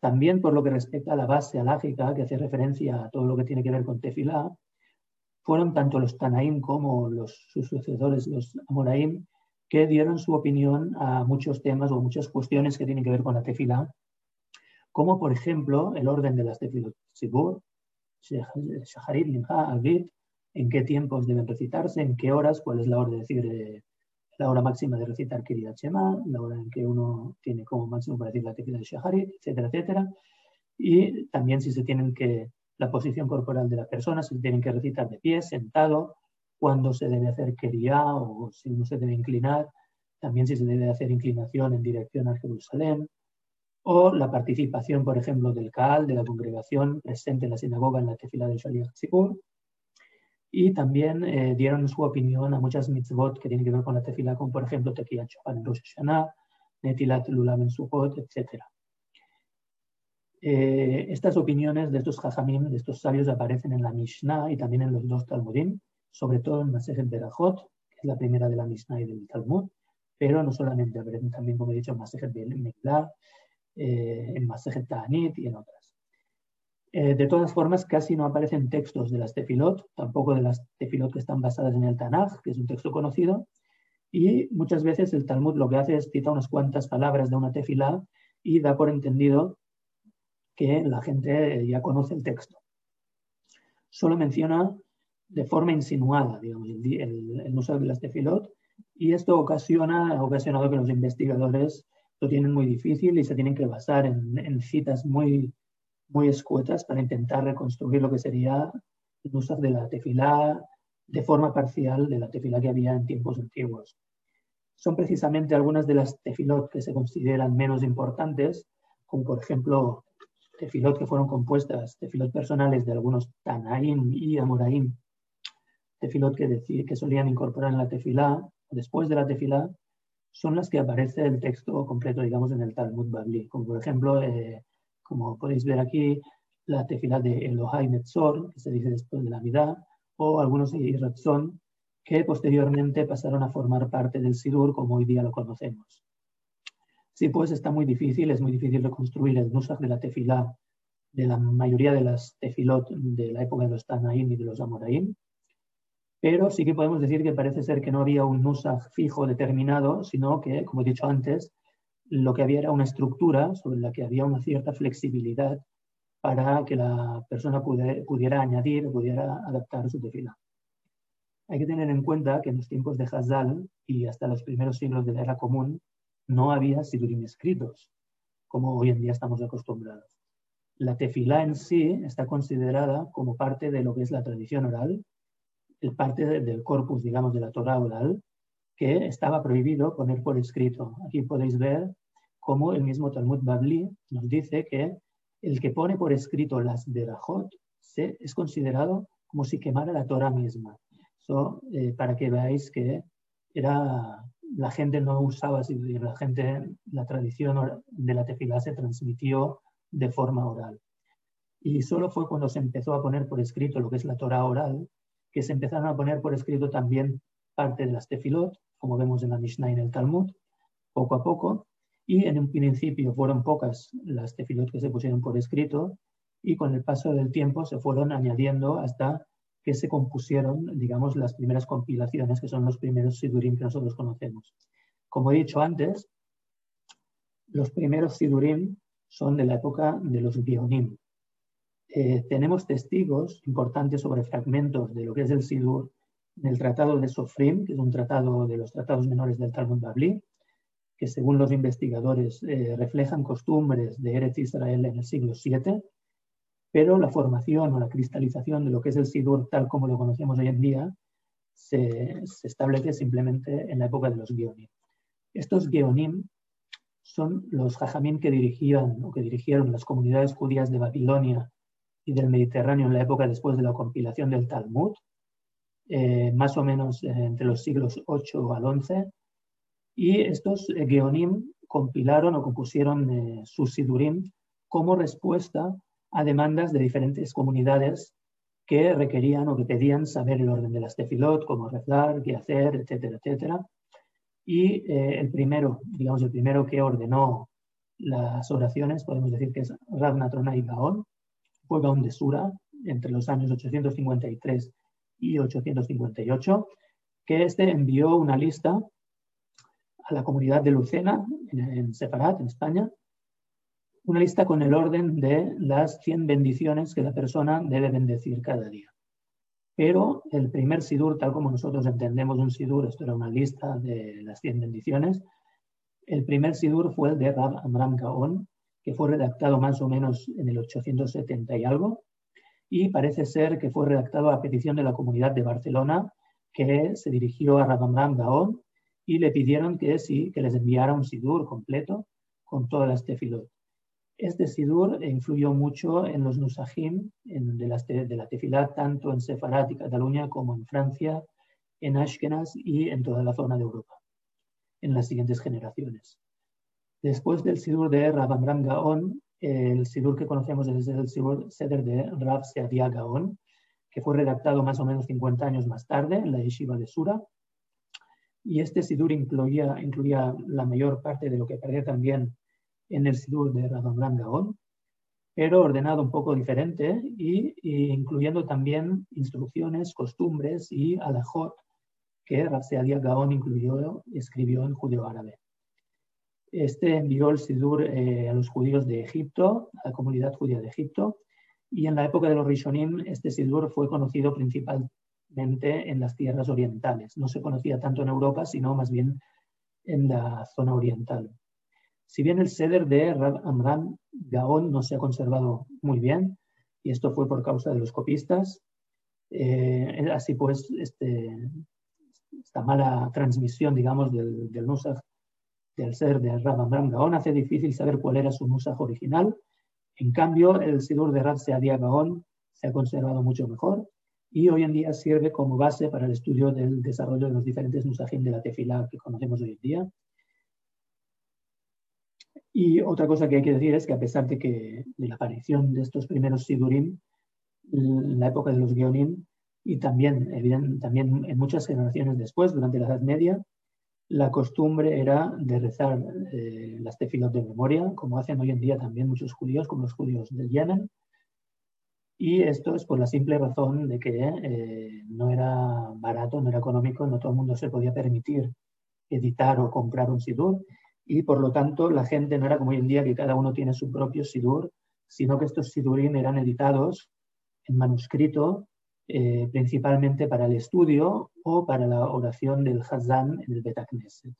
También por lo que respecta a la base alágica, que hace referencia a todo lo que tiene que ver con tefilá, fueron tanto los Tanaim como los, sus sucesores, los Amoraim, que dieron su opinión a muchos temas o muchas cuestiones que tienen que ver con la tefila, como por ejemplo el orden de las tefilot Sibur, Shaharit, Limha, Avit, en qué tiempos deben recitarse, en qué horas, cuál es la hora de decir eh, la hora máxima de recitar Kiryat Shema, la hora en que uno tiene como máximo para decir la tefila de Shaharit, etcétera, etcétera. Y también si se tienen que, la posición corporal de la persona, si se tienen que recitar de pie, sentado, cuándo se debe hacer quería o si uno se debe inclinar, también si se debe hacer inclinación en dirección a Jerusalén, o la participación, por ejemplo, del Kaal, de la congregación presente en la sinagoga en la tefila de Shaliach Tzipur, y también eh, dieron su opinión a muchas mitzvot que tienen que ver con la tefila, como por ejemplo Tequila Chopan en Rosh Hashanah, Netilat Lulam en Sukkot, etc. Eh, estas opiniones de estos hajamim, de estos sabios, aparecen en la Mishnah y también en los dos Talmudim, sobre todo en Masejet Berajot, que es la primera de la Mishnah y del Talmud, pero no solamente, aparecen también, como he dicho, en Masejet Megillah, eh, en Masejet Ta'anit y en otras. Eh, de todas formas, casi no aparecen textos de las tefilot, tampoco de las tefilot que están basadas en el Tanaj, que es un texto conocido, y muchas veces el Talmud lo que hace es citar unas cuantas palabras de una tefilá y da por entendido que la gente ya conoce el texto. Solo menciona de forma insinuada, digamos, el, uso de las tefilot, y esto ocasiona, ha ocasionado que los investigadores lo tienen muy difícil y se tienen que basar en, citas muy, muy escuetas para intentar reconstruir lo que sería el uso de la tefilá de forma parcial de la tefilá que había en tiempos antiguos. Son precisamente algunas de las tefilot que se consideran menos importantes, como por ejemplo tefilot que fueron compuestas, tefilot personales de algunos Tanaim y Amoraim tefilot que, decir, que solían incorporar en la tefilá, después de la tefilá, son las que aparece el texto completo, digamos, en el Talmud Babli. Como por ejemplo, eh, como podéis ver aquí, la tefilá de Elohai Metzor, que se dice después de la Midah, o algunos de Ratzon, que posteriormente pasaron a formar parte del Sidur como hoy día lo conocemos. Sí, pues está muy difícil, es muy difícil reconstruir el nusach de la tefilá de la mayoría de las tefilot de la época de los Tanaim y de los Amoraim, pero sí que podemos decir que parece ser que no había un nusach fijo determinado, sino que, como he dicho antes, lo que había era una estructura sobre la que había una cierta flexibilidad para que la persona pudiera, añadir o pudiera adaptar su tefila. Hay que tener en cuenta que en los tiempos de Hazal y hasta los primeros siglos de la era común no había sidurim escritos, como hoy en día estamos acostumbrados. La tefilá en sí está considerada como parte de lo que es la tradición oral, el parte del corpus, digamos, de la Torah oral, que estaba prohibido poner por escrito. Aquí podéis ver cómo el mismo Talmud Babli nos dice que el que pone por escrito las berajot se, es considerado como si quemara la Torah misma. Eh, para que veáis que era, la gente no usaba la gente, la tradición de la tefilá se transmitió de forma oral. Y solo fue cuando se empezó a poner por escrito lo que es la Torah oral, que se empezaron a poner por escrito también parte de las tefilot, como vemos en la Mishnah y en el Talmud, poco a poco, y en un principio fueron pocas las tefilot que se pusieron por escrito y con el paso del tiempo se fueron añadiendo hasta que se compusieron, digamos, las primeras compilaciones, que son los primeros sidurim que nosotros conocemos. Como he dicho antes, los primeros sidurim son de la época de los Bionim. Eh, tenemos testigos importantes sobre fragmentos de lo que es el sidur en el Tratado de Sofrim, que es un tratado de los tratados menores del Talmud Babli, que según los investigadores eh, reflejan costumbres de Eretz Israel en el siglo VII, pero la formación o la cristalización de lo que es el Sidur tal como lo conocemos hoy en día se, establece simplemente en la época de los Geonim. Estos Geonim son los Jajamim que dirigían o que dirigieron las comunidades judías de Babilonia y del Mediterráneo en la época después de la compilación del Talmud, eh, más o menos eh, entre los siglos 8 al 11, y estos eh, Geonim compilaron o compusieron sus Sidurim como respuesta a demandas de diferentes comunidades que requerían o que pedían saber el orden de las tefilot, cómo rezar, qué hacer, etcétera, etcétera. Y el primero, digamos, el primero que ordenó las oraciones, podemos decir que es Rav Natronai Gaon, fue Gaon de Sura, entre los años 853 y 858, que este envió una lista a la comunidad de Lucena, en, Separat, en España, una lista con el orden de las 100 bendiciones que la persona debe bendecir cada día. Pero el primer sidur, tal como nosotros entendemos un sidur, esto era una lista de las 100 bendiciones, el primer sidur fue el de Rab Amram Gaon, que fue redactado más o menos en el 870 y algo, y parece ser que fue redactado a petición de la comunidad de Barcelona, que se dirigió a Rab Amram Gaon y le pidieron que sí, que les enviara un sidur completo con todas las tefilot. Este sidur influyó mucho en los nusajim de, las, de la tefilá, tanto en Sefarad y Cataluña como en Francia, en Ashkenaz y en toda la zona de Europa, en las siguientes generaciones. Después del sidur de Rab Amram Gaon, el sidur que conocemos es el sidur Seder de Rab Seadia Gaon, que fue redactado más o menos 50 años más tarde en la yeshiva de Sura, y este Sidur incluía, la mayor parte de lo que aparece también en el Sidur de Radon Gaon, pero ordenado un poco diferente y, incluyendo también instrucciones, costumbres y alajot que Rabseadia Gaon incluyó, escribió en judío-árabe. Este envió el Sidur eh, a los judíos de Egipto, a la comunidad judía de Egipto, y en la época de los Rishonim este Sidur fue conocido principalmente en las tierras orientales. No se conocía tanto en Europa, sino más bien en la zona oriental. Si bien el ceder de Rab Amram Gaon no se ha conservado muy bien, y esto fue por causa de los copistas, eh, así pues, este, esta mala transmisión, digamos, del, del del ser de Rab Amram Gaon, hace difícil saber cuál era su Nusach original. En cambio, el Sidur de Rab Seadia Gaon se ha conservado mucho mejor y hoy en día sirve como base para el estudio del desarrollo de los diferentes nusajim de la tefilá que conocemos hoy en día. Y otra cosa que hay que decir es que a pesar de que de la aparición de estos primeros sidurim, la época de los geonim, y también en muchas generaciones después, durante la Edad Media, la costumbre era de rezar eh, las tefilot de memoria, como hacen hoy en día también muchos judíos, como los judíos del Yemen. Y esto es por la simple razón de que eh, no era barato, no era económico, no todo el mundo se podía permitir editar o comprar un sidur. Y por lo tanto, la gente no era como hoy en día que cada uno tiene su propio sidur, sino que estos sidurim eran editados en manuscrito eh, principalmente para el estudio o para la oración del Hazan en el Betacneset.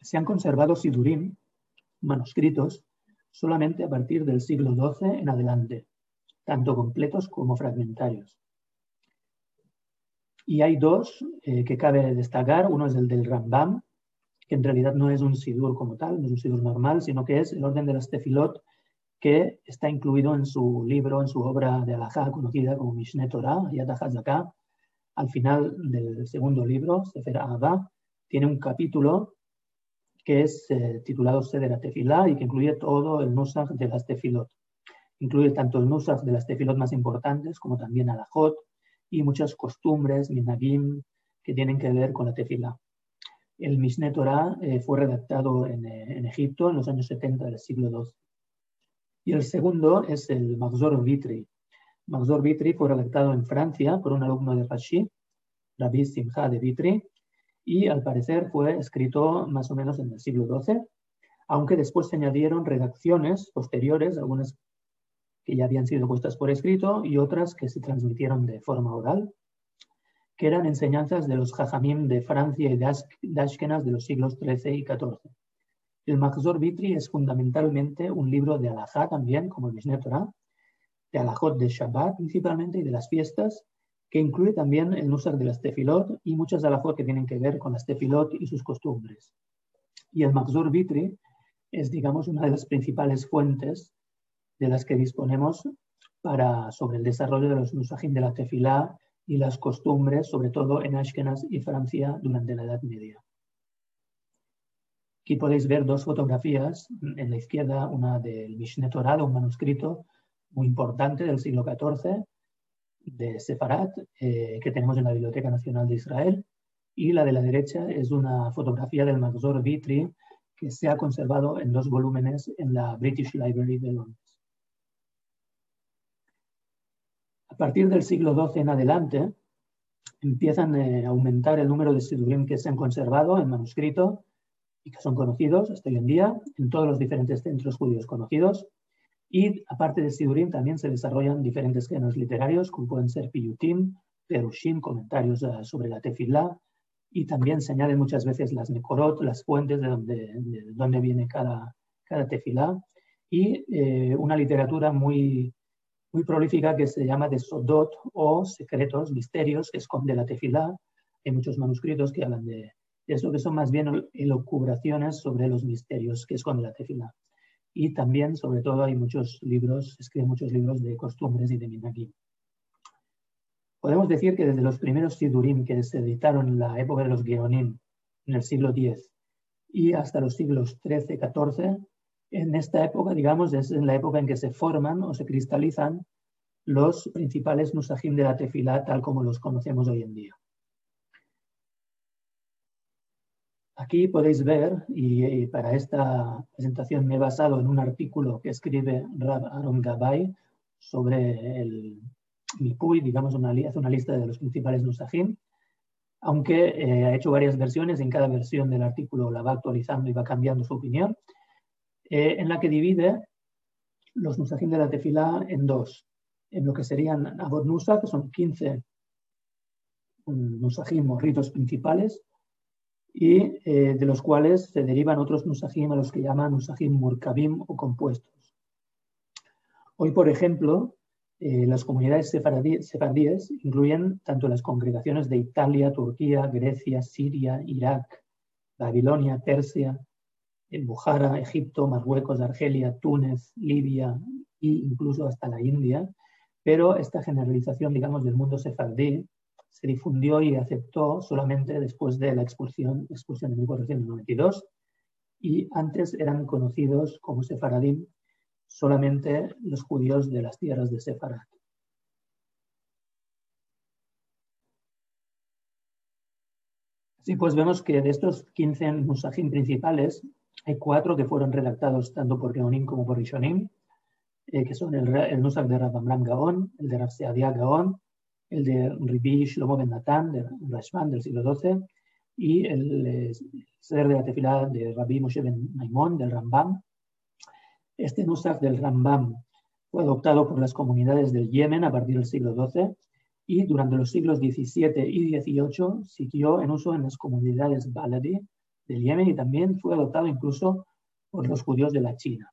Se han conservado sidurim, manuscritos, solamente a partir del siglo XII en adelante, tanto completos como fragmentarios. Y hay dos eh, que cabe destacar. Uno es el del Rambam, que en realidad no es un sidur como tal, no es un sidur normal, sino que es el orden de las tefilot que está incluido en su libro, en su obra de alajá conocida como Mishneh Torah, Yad HaZaká. Al final del segundo libro, Sefer Ahava, tiene un capítulo que es eh, titulado Seder Tefilá y que incluye todo el nusach de las tefilot. Incluye tanto el nusach de las tefilot más importantes como también alajot y muchas costumbres, minagim, que tienen que ver con la tefilá. El Mishneh Torah eh, fue redactado eh, en, Egipto en los años 70 del siglo XII. Y el segundo es el Magzor Vitri. Magzor Vitri fue redactado en Francia por un alumno de Rashi, Rabbi Simcha de Vitri, y al parecer fue escrito más o menos en el siglo XII, aunque después se añadieron redacciones posteriores, algunas que ya habían sido puestas por escrito y otras que se transmitieron de forma oral que eran enseñanzas de los Jajamim de Francia y de Ashkenaz de los siglos XIII y XIV. El Mahzor Vitri es fundamentalmente un libro de alajá también, como el Mishneh Torah, de alajot de Shabbat principalmente y de las fiestas, que incluye también el Nusach de las tefilot y muchas alajot que tienen que ver con las tefilot y sus costumbres. Y el Mahzor Vitri es, digamos, una de las principales fuentes de las que disponemos para, sobre el desarrollo de los Nusachim de la tefilá y las costumbres, sobre todo en Ashkenaz y Francia durante la Edad Media. Aquí podéis ver dos fotografías. En la izquierda, una del Mishneh Torah, un manuscrito muy importante del siglo XIV de Sefarat, eh, que tenemos en la Biblioteca Nacional de Israel. Y la de la derecha es una fotografía del Magzor Vitri, que se ha conservado en dos volúmenes en la British Library de Londres. A partir del siglo XII en adelante, empiezan eh, a aumentar el número de sidurim que se han conservado en manuscrito y que son conocidos hasta hoy en día en todos los diferentes centros judíos conocidos. Y aparte de sidurim también se desarrollan diferentes géneros literarios, como pueden ser piyutim, perushim, comentarios eh, sobre la tefilá, y también se añaden muchas veces las mekorot, las fuentes de donde, de donde viene cada, cada tefilá, y eh, una literatura muy, muy prolífica que se llama de Sodot o secretos, misterios que esconde la tefilá. Hay muchos manuscritos que hablan de, eso, que son más bien elucubraciones sobre los misterios que esconde la tefilá. Y también, sobre todo, hay muchos libros, escriben muchos libros de costumbres y de minagim. Podemos decir que desde los primeros sidurim que se editaron en la época de los Geonim, en el siglo X, y hasta los siglos XIII, XIV, en esta época, digamos, es en la época en que se forman o se cristalizan los principales nusajim de la tefilá tal como los conocemos hoy en día. Aquí podéis ver, y, para esta presentación me he basado en un artículo que escribe Rab Aaron Gabay sobre el Mipuy, digamos, una, hace una lista de los principales nusajim, aunque eh, ha hecho varias versiones, en cada versión del artículo la va actualizando y va cambiando su opinión. Eh, en la que divide los nusajim de la tefilá en dos, en lo que serían Abod Nusa, que son 15 nusajim o ritos principales, y eh, de los cuales se derivan otros nusajim a los que llaman nusajim murkabim o compuestos. Hoy, por ejemplo, eh, las comunidades sefardíes incluyen tanto las congregaciones de Italia, Turquía, Grecia, Siria, Irak, Babilonia, Persia, en Bujara, Egipto, Marruecos, Argelia, Túnez, Libia e incluso hasta la India, pero esta generalización, digamos, del mundo sefardí se difundió y aceptó solamente después de la expulsión, expulsión de 1492 y antes eran conocidos como sefaradim solamente los judíos de las tierras de Sefarad. Así pues, vemos que de estos 15 musajim principales, hay cuatro que fueron redactados tanto por Geonim como por Rishonim, eh, que son el, el Nusach de Rav Amram Gaon, el de Rav Seadia Gaon, el de Ribi Shlomo Ben Natan, de Rashman del siglo XII, y el, el Seder de la Tefilá de Rabbi Moshe Ben Maimón, del Rambam. Este Nusach del Rambam fue adoptado por las comunidades del Yemen a partir del siglo XII y durante los siglos XVII y XVIII siguió en uso en las comunidades Baladi del Yemen y también fue adoptado incluso por los judíos de la China.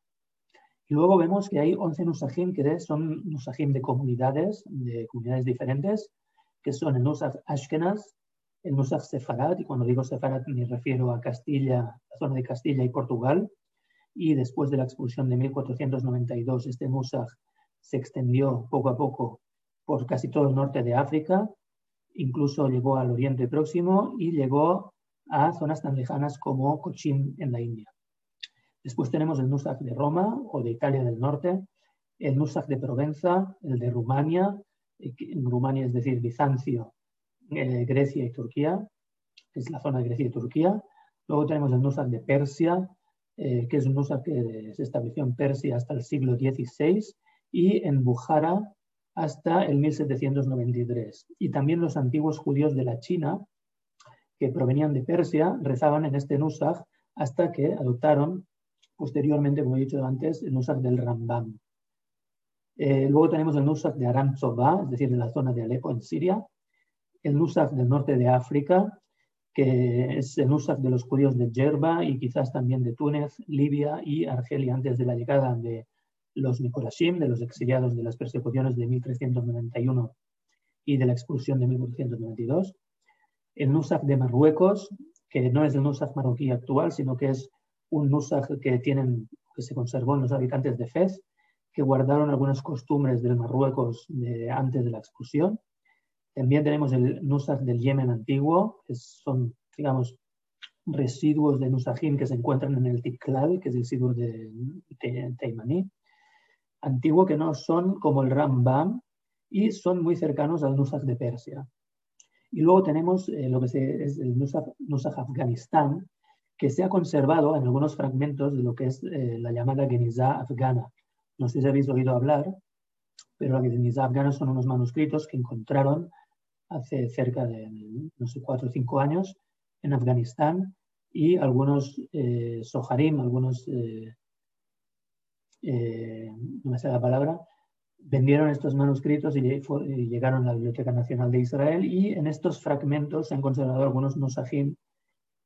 Y luego vemos que hay 11 nusajim que son nusajim de comunidades, de comunidades diferentes, que son el nusaj Ashkenaz, el nusaj Sefarad, y cuando digo Sefarad me refiero a Castilla, la zona de Castilla y Portugal, y después de la expulsión de 1492 este nusaj se extendió poco a poco por casi todo el norte de África, incluso llegó al Oriente Próximo y llegó a zonas tan lejanas como Cochin en la India. Después tenemos el Nusach de Roma o de Italia del Norte, el Nusach de Provenza, el de Rumania, eh, Rumania es decir, Bizancio, eh, Grecia y Turquía, que es la zona de Grecia y Turquía. Luego tenemos el Nusach de Persia, eh, que es un Nusach que se estableció en Persia hasta el siglo XVI, y en Bujara, hasta el 1793. Y también los antiguos judíos de la China, que provenían de Persia, rezaban en este Nusach hasta que adoptaron posteriormente, como he dicho antes, el Nusach del Rambam. Eh, luego tenemos el Nusach de Aram Tzoba, es decir, de la zona de Alepo en Siria. El Nusach del norte de África, que es el Nusach de los judíos de Yerba y quizás también de Túnez, Libia y Argelia antes de la llegada de los Nicolashim, de los exiliados de las persecuciones de 1391 y de la expulsión de 1492. El Nusach de Marruecos, que no es el Nusach marroquí actual, sino que es un Nusach que, tienen, que se conservó en los habitantes de Fez, que guardaron algunas costumbres del Marruecos de, antes de la expulsión. También tenemos el Nusach del Yemen antiguo, que son, digamos, residuos de Nusachim que se encuentran en el Tiklal, que es el sidur de, de Teimaní antiguo que no son como el Rambam y son muy cercanos al Nusach de Persia. Y luego tenemos eh, lo que es el Nusach, Afganistán, que se ha conservado en algunos fragmentos de lo que es eh, la llamada Genizá afgana. No sé si habéis oído hablar, pero la Genizá afgana son unos manuscritos que encontraron hace cerca de, no sé, cuatro o cinco años en Afganistán y algunos eh, soharim, algunos eh, no me sé la palabra, vendieron estos manuscritos y, llegaron a la Biblioteca Nacional de Israel y en estos fragmentos se han conservado algunos nusajim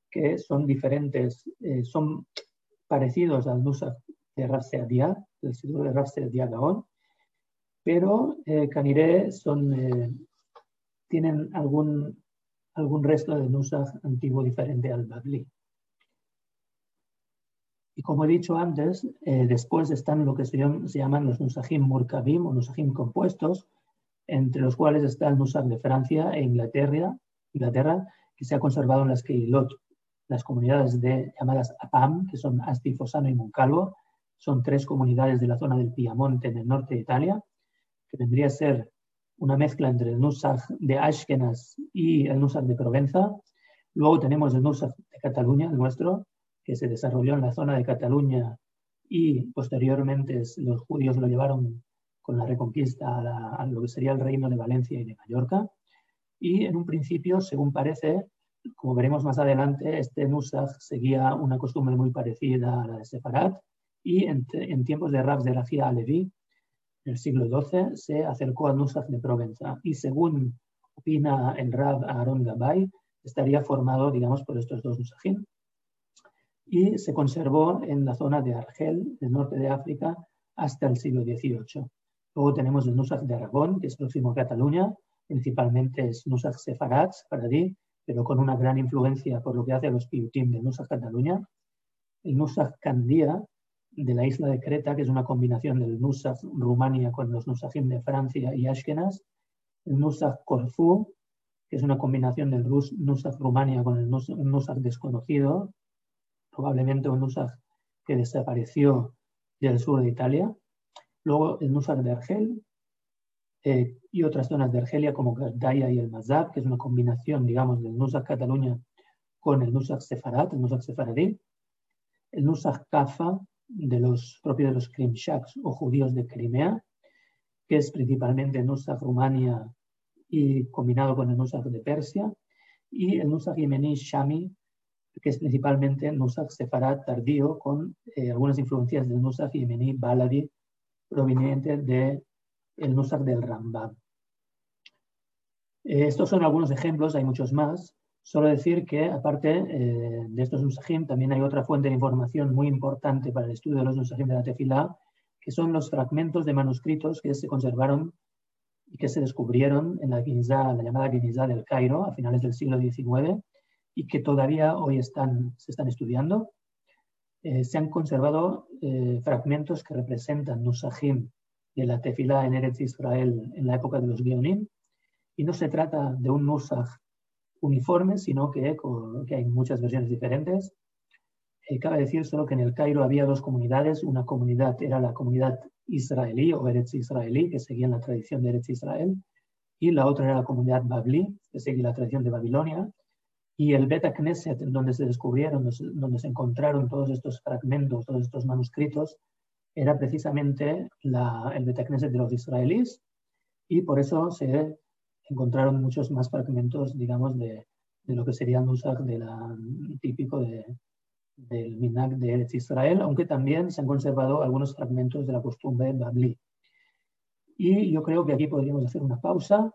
que son diferentes, eh, son parecidos al nusach de Rav Seadia, del siglo de Rav Gaon, pero eh, Caniré son, eh, tienen algún, algún resto de nusach antiguo diferente al Babli. Y como he dicho antes, eh, después están lo que se, llaman los Nusajim Murkabim o Nusajim compuestos, entre los cuales está el Nusach de Francia e Inglaterra, Inglaterra que se ha conservado en las Keilot, las comunidades de, llamadas APAM, que son Asti, Fosano y Moncalvo. Son tres comunidades de la zona del Piamonte, en el norte de Italia, que vendría a ser una mezcla entre el Nusach de Ashkenaz y el Nusach de Provenza. Luego tenemos el Nusach de Cataluña, el nuestro, que se desarrolló en la zona de Cataluña y posteriormente los judíos lo llevaron con la reconquista a, lo que sería el reino de Valencia y de Mallorca. Y en un principio, según parece, como veremos más adelante, este Nusach seguía una costumbre muy parecida a la de Separat y en, tiempos de Rab de Rafia Alevi, en el siglo XII, se acercó al Nusach de Provenza y según opina el Rab Aaron Gabay, estaría formado, digamos, por estos dos Nusachim y se conservó en la zona de Argel, del norte de África, hasta el siglo XVIII. Luego tenemos el Nusach de Aragón, que es próximo a Cataluña, principalmente es Nusach Sefarad, paradí, pero con una gran influencia por lo que hace a los Piutim de Nusach Cataluña. el Nusach Candía de la isla de Creta, que es una combinación del Nusach Rumania con los Nusachim de Francia y Ashkenaz, el Nusach Corfú, que es una combinación del Nusach Rumania con el Nusach desconocido, probablemente un Nusach que desapareció del sur de Italia. Luego el Nusach de Argel eh, y otras zonas de Argelia como Gardaya y el Mazab, que es una combinación, digamos, del Nusach Cataluña con el Nusach Sefarat, el Nusach Sefaradí. El Nusach Kafa, de los propios de los Krimshaks o judíos de Crimea, que es principalmente el Nusach Rumania y combinado con el Nusach de Persia, y el Nusach Yemeni Shami, que es principalmente Nusach Sefarad tardío, con eh, algunas influencias del Nusach Yemeni Baladi, proveniente del el Nusach del Rambam. Eh, estos son algunos ejemplos, hay muchos más. Solo decir que, aparte eh, de estos Nusachim, también hay otra fuente de información muy importante para el estudio de los Nusachim de la Tefilá, que son los fragmentos de manuscritos que se conservaron y que se descubrieron en la, la llamada Guinizá del Cairo a finales del siglo XIX y que todavía hoy están, se están estudiando. Eh, se han conservado eh, fragmentos que representan Nusachim de la Tefilá en Eretz Israel en la época de los Guionim. Y no se trata de un Nusach uniforme, sino que, hay muchas versiones diferentes. Eh, cabe decir solo que en el Cairo había dos comunidades. Una comunidad era la comunidad israelí o Eretz israelí, que seguía la tradición de Eretz Israel, y la otra era la comunidad Babli, que seguía la tradición de Babilonia. Y el Beta Knesset, donde se descubrieron, donde se encontraron todos estos fragmentos, todos estos manuscritos, era precisamente el Beta Knesset de los israelíes, y por eso se encontraron muchos más fragmentos, digamos, de, de lo que sería Nusach de la, típico de, del Minag de Eretz Israel, aunque también se han conservado algunos fragmentos de la costumbre Babli. Y yo creo que aquí podríamos hacer una pausa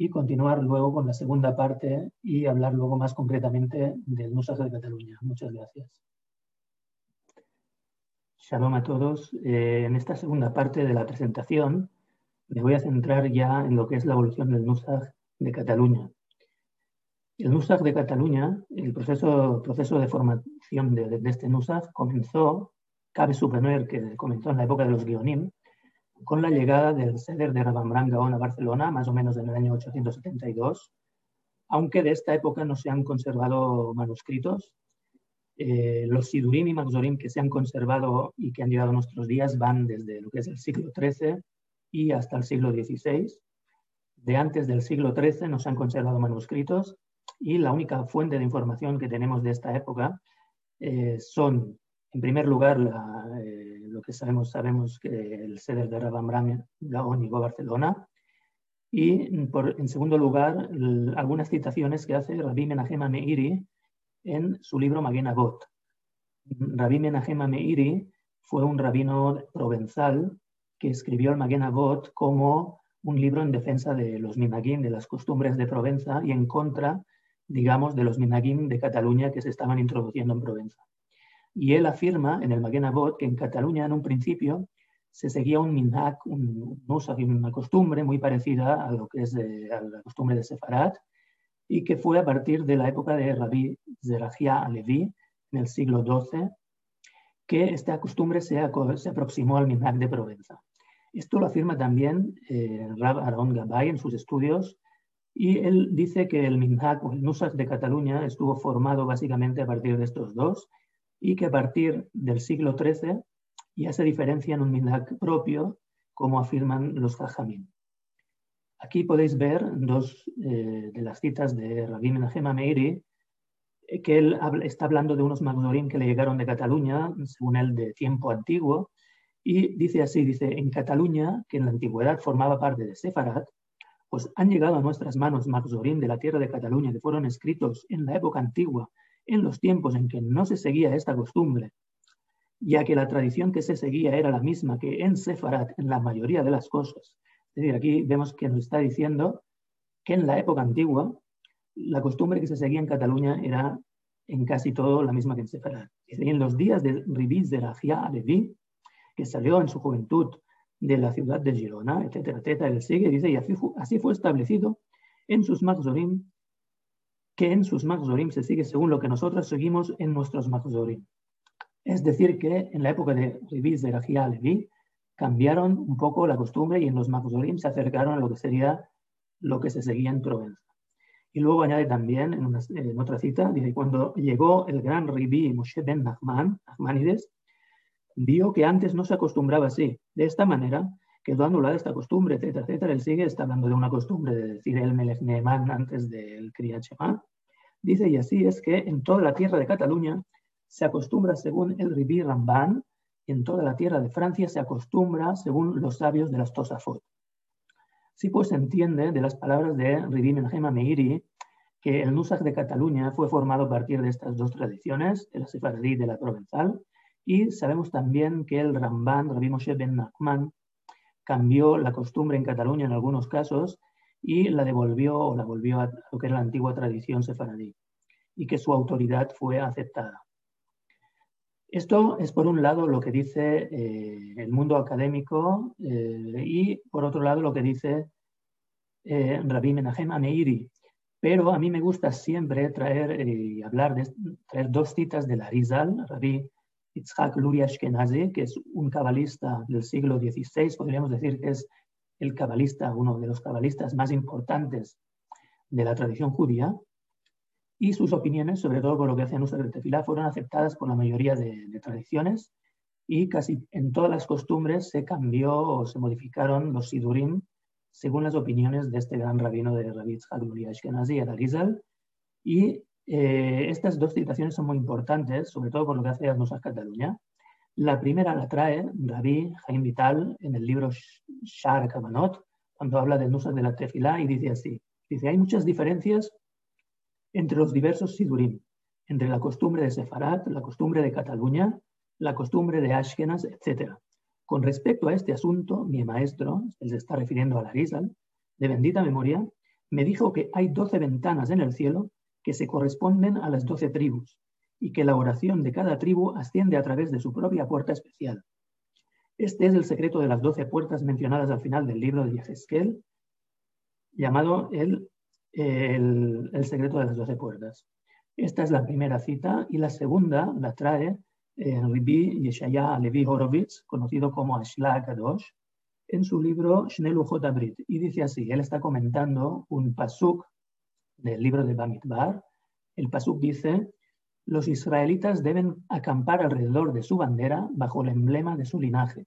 y continuar luego con la segunda parte y hablar luego más concretamente del Nusach de Cataluña. Muchas gracias. Shalom a todos. Eh, en esta segunda parte de la presentación me voy a centrar ya en lo que es la evolución del Nusach de Cataluña. El Nusach de Cataluña, el proceso, proceso de formación de, este Nusach comenzó, cabe suponer que comenzó en la época de los Guionim, con la llegada del Seder de Rabambran Gaon a Barcelona, más o menos en el año 872, aunque de esta época no se han conservado manuscritos. Eh, los Sidurim y Maxorim que se han conservado y que han llegado a nuestros días van desde lo que es el siglo XIII y hasta el siglo XVI. De antes del siglo XIII no se han conservado manuscritos y la única fuente de información que tenemos de esta época eh, son, en primer lugar, eh, lo que sabemos, sabemos que el sede de Rabambram Gaon llegó a Barcelona, y por, en segundo lugar, algunas citaciones que hace Rabbi Menachem Meiri en su libro Maguen Avot. Rabbi Menachem Meiri fue un rabino provenzal que escribió el Maguen Avot como un libro en defensa de los minagim, de las costumbres de Provenza y en contra digamos, de los minagim de Cataluña que se estaban introduciendo en Provenza. Y él afirma en el Maguen Avot que en Cataluña en un principio se seguía un minhag, un, una costumbre muy parecida a lo que es a la costumbre de Sefarat, y que fue a partir de la época de Rabbi Zerahia Alevi, en el siglo XII, que esta costumbre se, se aproximó al minhag de Provenza. Esto lo afirma también eh, Rab Aaron Gabay en sus estudios y él dice que el Minhag o el Nusach de Cataluña estuvo formado básicamente a partir de estos dos y que a partir del siglo XIII ya se diferencian un Minhag propio, como afirman los Jajamín. Aquí podéis ver dos eh, de las citas de Rabbi Menachem Meiri, eh, que él está hablando de unos Magdorim que le llegaron de Cataluña, según él, de tiempo antiguo, y dice así, dice, en Cataluña, que en la antigüedad formaba parte de Sefarat, pues han llegado a nuestras manos Maxorín de la tierra de Cataluña, que fueron escritos en la época antigua, en los tiempos en que no se seguía esta costumbre, ya que la tradición que se seguía era la misma que en Sefarat en la mayoría de las cosas. Es decir, aquí vemos que nos está diciendo que en la época antigua la costumbre que se seguía en Cataluña era en casi todo la misma que en Sefarat. en los días de Ribis de Rajia Alevi, que salió en su juventud de la ciudad de Girona, etcétera, etcétera. Él sigue, dice, y así fue establecido en sus Magzorim, que en sus Magzorim se sigue según lo que nosotros seguimos en nuestros Magzorim. Es decir, que en la época de Rabbi Zerahia Levi cambiaron un poco la costumbre y en los Makuzorim se acercaron a lo que sería lo que se seguía en Provenza. Y luego añade también en, otra cita, dice, cuando llegó el gran Ribi Moshe ben Nachman, Nachmanides, vio que antes no se acostumbraba así. De esta manera quedó anulada esta costumbre, etcétera, etcétera. Él sigue, está hablando de una costumbre de decir el Melech antes del Kriyat Shema. Dice, y así es que en toda la tierra de Cataluña se acostumbra según el Ribi Ramban, y en toda la tierra de Francia se acostumbra según los sabios de las Tosafot. Sí, pues se entiende de las palabras de Ribi Menachem Meiri que el Nusach de Cataluña fue formado a partir de estas dos tradiciones, de la Sefaradí y de la Provenzal, y sabemos también que el Ramban, Rabbi Moshe ben Nachman, cambió la costumbre en Cataluña en algunos casos y la devolvió o la volvió a lo que era la antigua tradición sefaradí y que su autoridad fue aceptada. Esto es por un lado lo que dice eh, el mundo académico eh, y por otro lado lo que dice eh, Rabbi Menachem Ameiri. Pero a mí me gusta siempre traer y hablar de traer dos citas de la Rizal, Rabbi Itzhak Luria Ashkenazi, que es un cabalista del siglo XVI, podríamos decir que es el cabalista, uno de los cabalistas más importantes de la tradición judía, y sus opiniones, sobre todo por lo que hacían uso de tefilá, fueron aceptadas por la mayoría de, tradiciones y casi en todas las costumbres se cambió o se modificaron los sidurim según las opiniones de este gran rabino de Rabbi Tzchak Ashkenazi, el Arizal. Y eh, estas dos citaciones son muy importantes, sobre todo por lo que hace a Nusach Cataluña. La primera la trae Rabbi Jaim Vital en el libro Shar Kamanot, cuando habla del Nusach de la Tefilá y dice así. Dice, hay muchas diferencias entre los diversos Sidurim, entre la costumbre de Sefarat, la costumbre de Cataluña, la costumbre de Ashkenaz, etc. Con respecto a este asunto, mi maestro, él se está refiriendo a la Rizal, de bendita memoria, me dijo que hay doce ventanas en el cielo que se corresponden a las doce tribus y que la oración de cada tribu asciende a través de su propia puerta especial. Este es el secreto de las doce puertas mencionadas al final del libro de Yehezkel, llamado el el, secreto de las doce puertas. Esta es la primera cita y la segunda la trae eh, Ribi Yeshaya Levi Horowitz, conocido como Ashla Kadosh, en su libro Shnelu Brit. Y dice así, él está comentando un pasuk del libro de Bamidbar. El pasuk dice, los israelitas deben acampar alrededor de su bandera bajo el emblema de su linaje.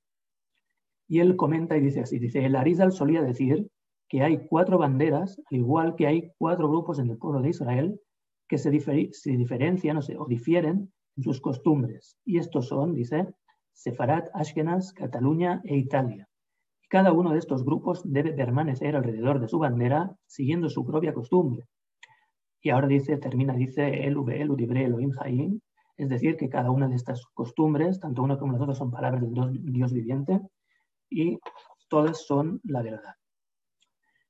Y él comenta y dice así, dice, el Arizal solía decir que hay cuatro banderas, al igual que hay cuatro grupos en el pueblo de Israel que se, diferencian o, difieren en sus costumbres. Y estos son, dice, Sefarat, Ashkenaz, Cataluña e Italia. Cada uno de estos grupos debe permanecer alrededor de su bandera siguiendo su propia costumbre. Y ahora dice, termina, dice, el Elu, Dibre, Elohim, Haim, es decir, que cada una de estas costumbres, tanto una como las otras, son palabras del Dios viviente y todas son la verdad.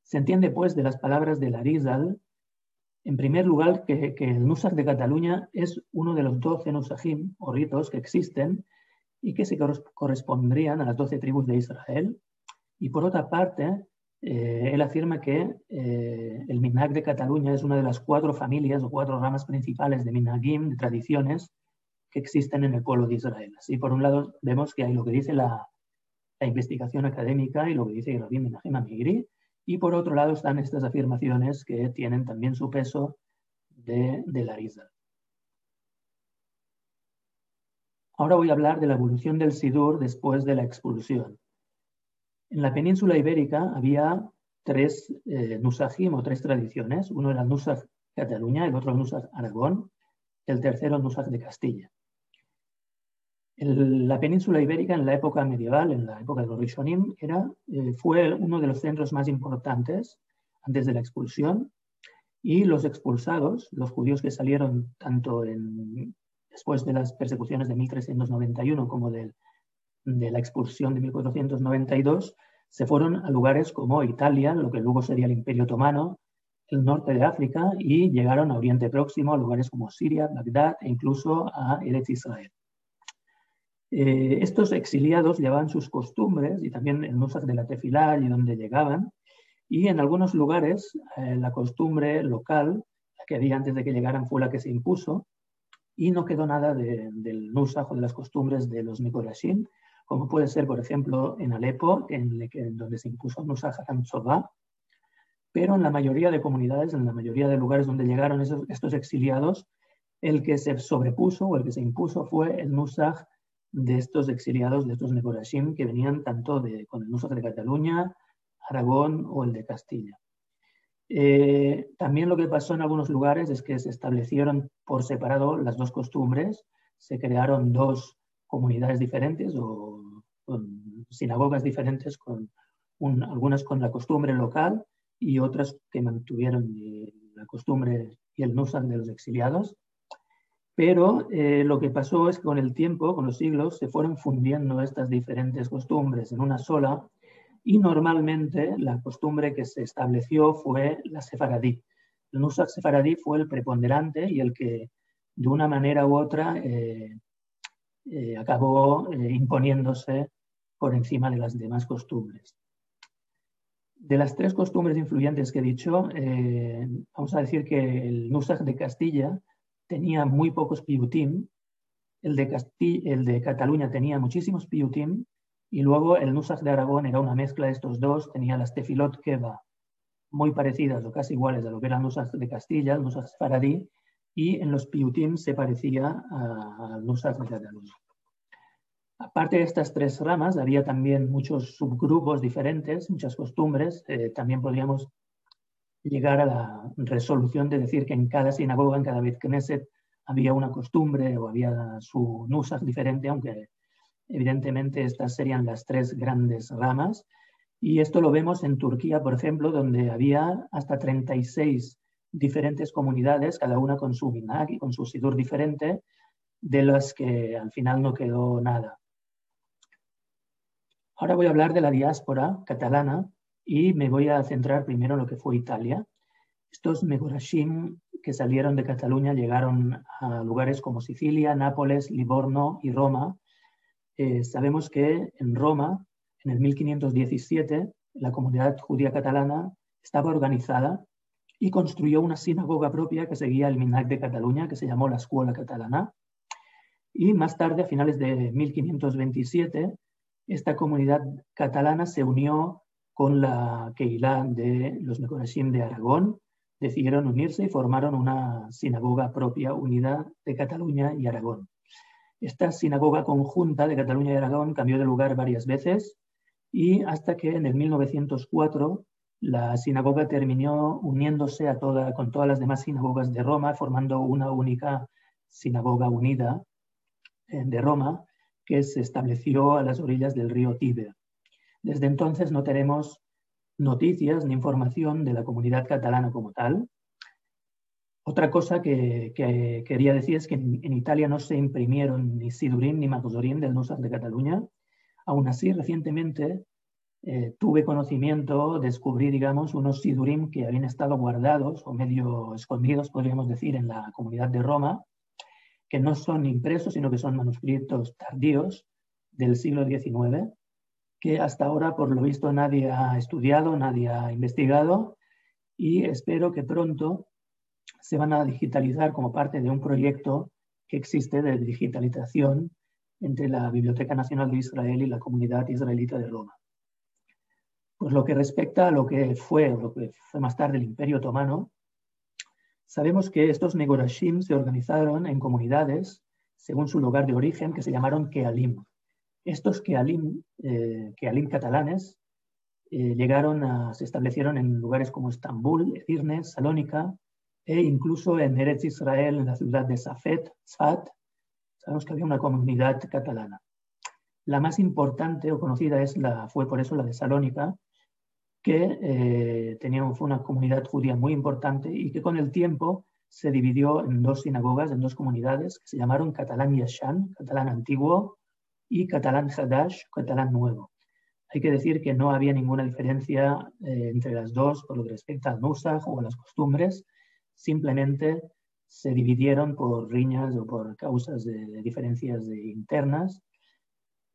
Se entiende, pues, de las palabras de Larizal, en primer lugar, que, el Nusach de Cataluña es uno de los doce Nusachim o ritos que existen y que se correspondrían a las doce tribus de Israel. Y por otra parte, eh, él afirma que eh, el Minhag de Cataluña es una de las cuatro familias o cuatro ramas principales de Minhagim, de tradiciones, que existen en el pueblo de Israel. Así, por un lado, vemos que hay lo que dice la, investigación académica y lo que dice Rabbi Menachem Amigri, y por otro lado están estas afirmaciones que tienen también su peso de, la risa. Ahora voy a hablar de la evolución del Sidur después de la expulsión. En la península ibérica había tres eh, nusajim o tres tradiciones. Uno era el Nusaj Cataluña, el otro Nusaj Aragón, el tercero Nusaj de Castilla la península ibérica en la época medieval, en la época de los Rishonim, era, eh, fue uno de los centros más importantes antes de la expulsión y los expulsados, los judíos que salieron tanto después de las persecuciones de 1391 como de, de la expulsión de 1492, se fueron a lugares como Italia, lo que luego sería el Imperio Otomano, el norte de África y llegaron a Oriente Próximo, a lugares como Siria, Bagdad e incluso a Eretz Israel. Eh, estos exiliados llevaban sus costumbres y también el Nusach de la Tefilá y donde llegaban, y en algunos lugares eh, la costumbre local, que había antes de que llegaran, fue la que se impuso, y no quedó nada del Nusach o de las costumbres de los Mikorashim, como puede ser, por ejemplo, en Alepo, en, donde se impuso Nusach Hatam pero en la mayoría de comunidades, en la mayoría de lugares donde llegaron estos exiliados, el que se sobrepuso o el que se impuso fue el Nusach de estos exiliados, de estos Neborashim, que venían tanto de, con el Nusach de Cataluña, Aragón o el de Castilla. Eh, también lo que pasó en algunos lugares es que se establecieron por separado las dos costumbres, se crearon dos comunidades diferentes o sinagogas diferentes, con algunas con la costumbre local y otras que mantuvieron la costumbre y el nusach de los exiliados. Pero eh, lo que pasó es que con el tiempo, con los siglos, se fueron fundiendo estas diferentes costumbres en una sola y normalmente la costumbre que se estableció fue la sefaradí. El nusach sefaradí fue el preponderante y el que de una manera u otra eh, eh, acabó imponiéndose por encima de las demás costumbres. De las tres costumbres influyentes que he dicho, eh, vamos a decir que el Nusach de Castilla tenía muy pocos piutim, el de, el de Cataluña tenía muchísimos piutim, y luego el Nusach de Aragón era una mezcla de estos dos, tenía las tefilot keva, muy parecidas o casi iguales a lo que era el Nusach de Castilla, el Nusach faradí, y en los piutim se parecía al Nusach de Cataluña. Aparte de estas tres ramas, había también muchos subgrupos diferentes, muchas costumbres. Eh, también podríamos llegar a la resolución de decir que en cada sinagoga, en cada vez Knesset, había una costumbre o había su nusach diferente, aunque evidentemente estas serían las tres grandes ramas. Y esto lo vemos en Turquía, por ejemplo, donde había hasta 36 diferentes comunidades, cada una con su minag y con su sidur diferente, de las que al final no quedó nada. Ahora voy a hablar de la diáspora catalana y me voy a centrar primero en lo que fue Italia. Estos Megorashim que salieron de Cataluña llegaron a lugares como Sicilia, Nápoles, Livorno y Roma. Eh, sabemos que en Roma, en el 1517, la comunidad judía catalana estaba organizada y construyó una sinagoga propia que seguía el Minhag de Cataluña, que se llamó la Escuela Catalana. Y más tarde, a finales de 1527, esta comunidad catalana se unió con la Keilah de los Mekorashim de Aragón, decidieron unirse y formaron una sinagoga propia unida de Cataluña y Aragón. Esta sinagoga conjunta de Cataluña y Aragón cambió de lugar varias veces y hasta que en el 1904 la sinagoga terminó uniéndose a toda, con todas las demás sinagogas de Roma, formando una única sinagoga unida eh, de Roma, que se estableció a las orillas del río Tíber. Desde entonces no tenemos noticias ni información de la comunidad catalana como tal. Otra cosa que, quería decir es que en, Italia no se imprimieron ni Sidurim ni Magosorim del Nusach de Cataluña. Aún así, recientemente eh, tuve conocimiento, descubrí, digamos, unos Sidurim que habían estado guardados o medio escondidos, podríamos decir, en la comunidad de Roma, que no son impresos, sino que son manuscritos tardíos del siglo XIX, que hasta ahora, por lo visto, nadie ha estudiado, nadie ha investigado, y espero que pronto se van a digitalizar como parte de un proyecto que existe de digitalización entre la Biblioteca Nacional de Israel y la comunidad israelita de Roma. Pues lo que respecta a lo que fue, lo que fue más tarde el Imperio Otomano, Sabemos que estos Negorashim se organizaron en comunidades según su lugar de origen, que se llamaron Kealim. Estos Kealim, eh, catalanes, eh, llegaron a, se establecieron en lugares como Estambul, Edirne, Salónica e incluso en Eretz Israel, en la ciudad de Safet, Sfat. Sabemos que había una comunidad catalana. La más importante o conocida es la, fue por eso la de Salónica, que eh, tenía una comunidad judía muy importante y que con el tiempo se dividió en dos sinagogas, en dos comunidades, que se llamaron Catalán Yashan, catalán antiguo, y Catalán Hadash, catalán nuevo. Hay que decir que no había ninguna diferencia eh, entre las dos por lo que respecta al Nusach o a las costumbres, simplemente se dividieron por riñas o por causas de, diferencias internas.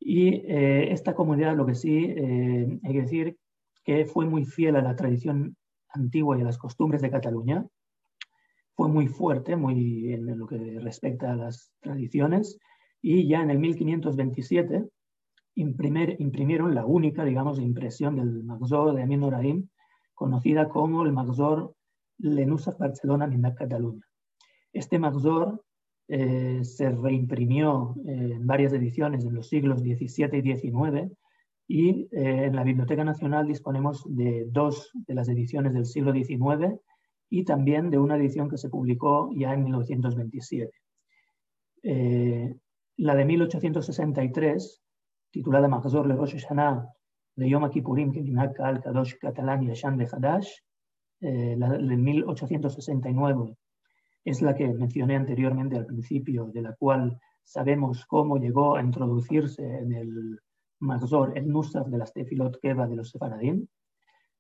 Y eh, esta comunidad, lo que sí eh, hay que decir que fue muy fiel a la tradición antigua y a las costumbres de Cataluña. fue muy fuerte muy en lo que respecta a las tradiciones y ya en el 1527 imprimieron la única, digamos, impresión del Magzor de Amin Noraim, conocida como el Magzor Lenusach Barcelona Minac Cataluña. Este Magzor eh, se reimprimió eh, en varias ediciones en los siglos XVII y XIX y eh, en la Biblioteca Nacional disponemos de dos de las ediciones del siglo XIX y también de una edición que se publicó ya en 1927. la de 1863 titulada Magzor le Rosh Hashanah de Yom Kippurim que al Kadosh Catalán y Ashan de Hadash, eh, la de 1869 es la que mencioné anteriormente al principio, de la cual sabemos cómo llegó a introducirse en el Magzor el Nusaf de las Tefilot Keva de los Sefaradim.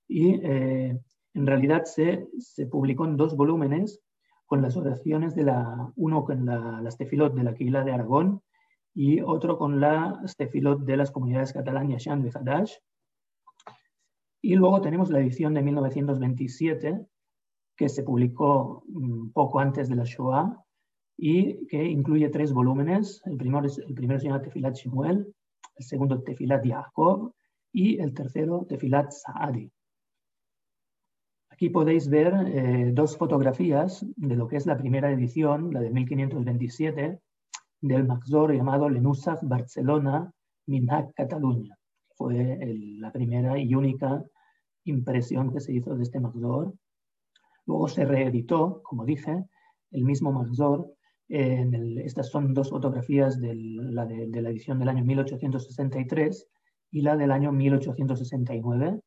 Y eh, en realidad se, se, publicó en dos volúmenes con las oraciones de la, uno con la, las Tefilot de la Quila de Aragón y otro con la Stefilot de las comunidades catalanas Shan de Hadash. Y luego tenemos la edición de 1927, que se publicó mm, poco antes de la Shoah y que incluye tres volúmenes. El primero, es, el primero se llama Tefilat Shemuel, el segundo Tefilat Yaakov y el tercero Tefilat Saadi. Aquí podéis ver eh, dos fotografías de lo que es la primera edición, la de 1527, del Maxor llamado Lenusach Barcelona Minhag Cataluña. Fue la primera y única impresión que se hizo de este Maxor. Luego se reeditó, como dije, el mismo Maxor. Estas son dos fotografías de la, de, la edición del año 1863 y la del año 1869.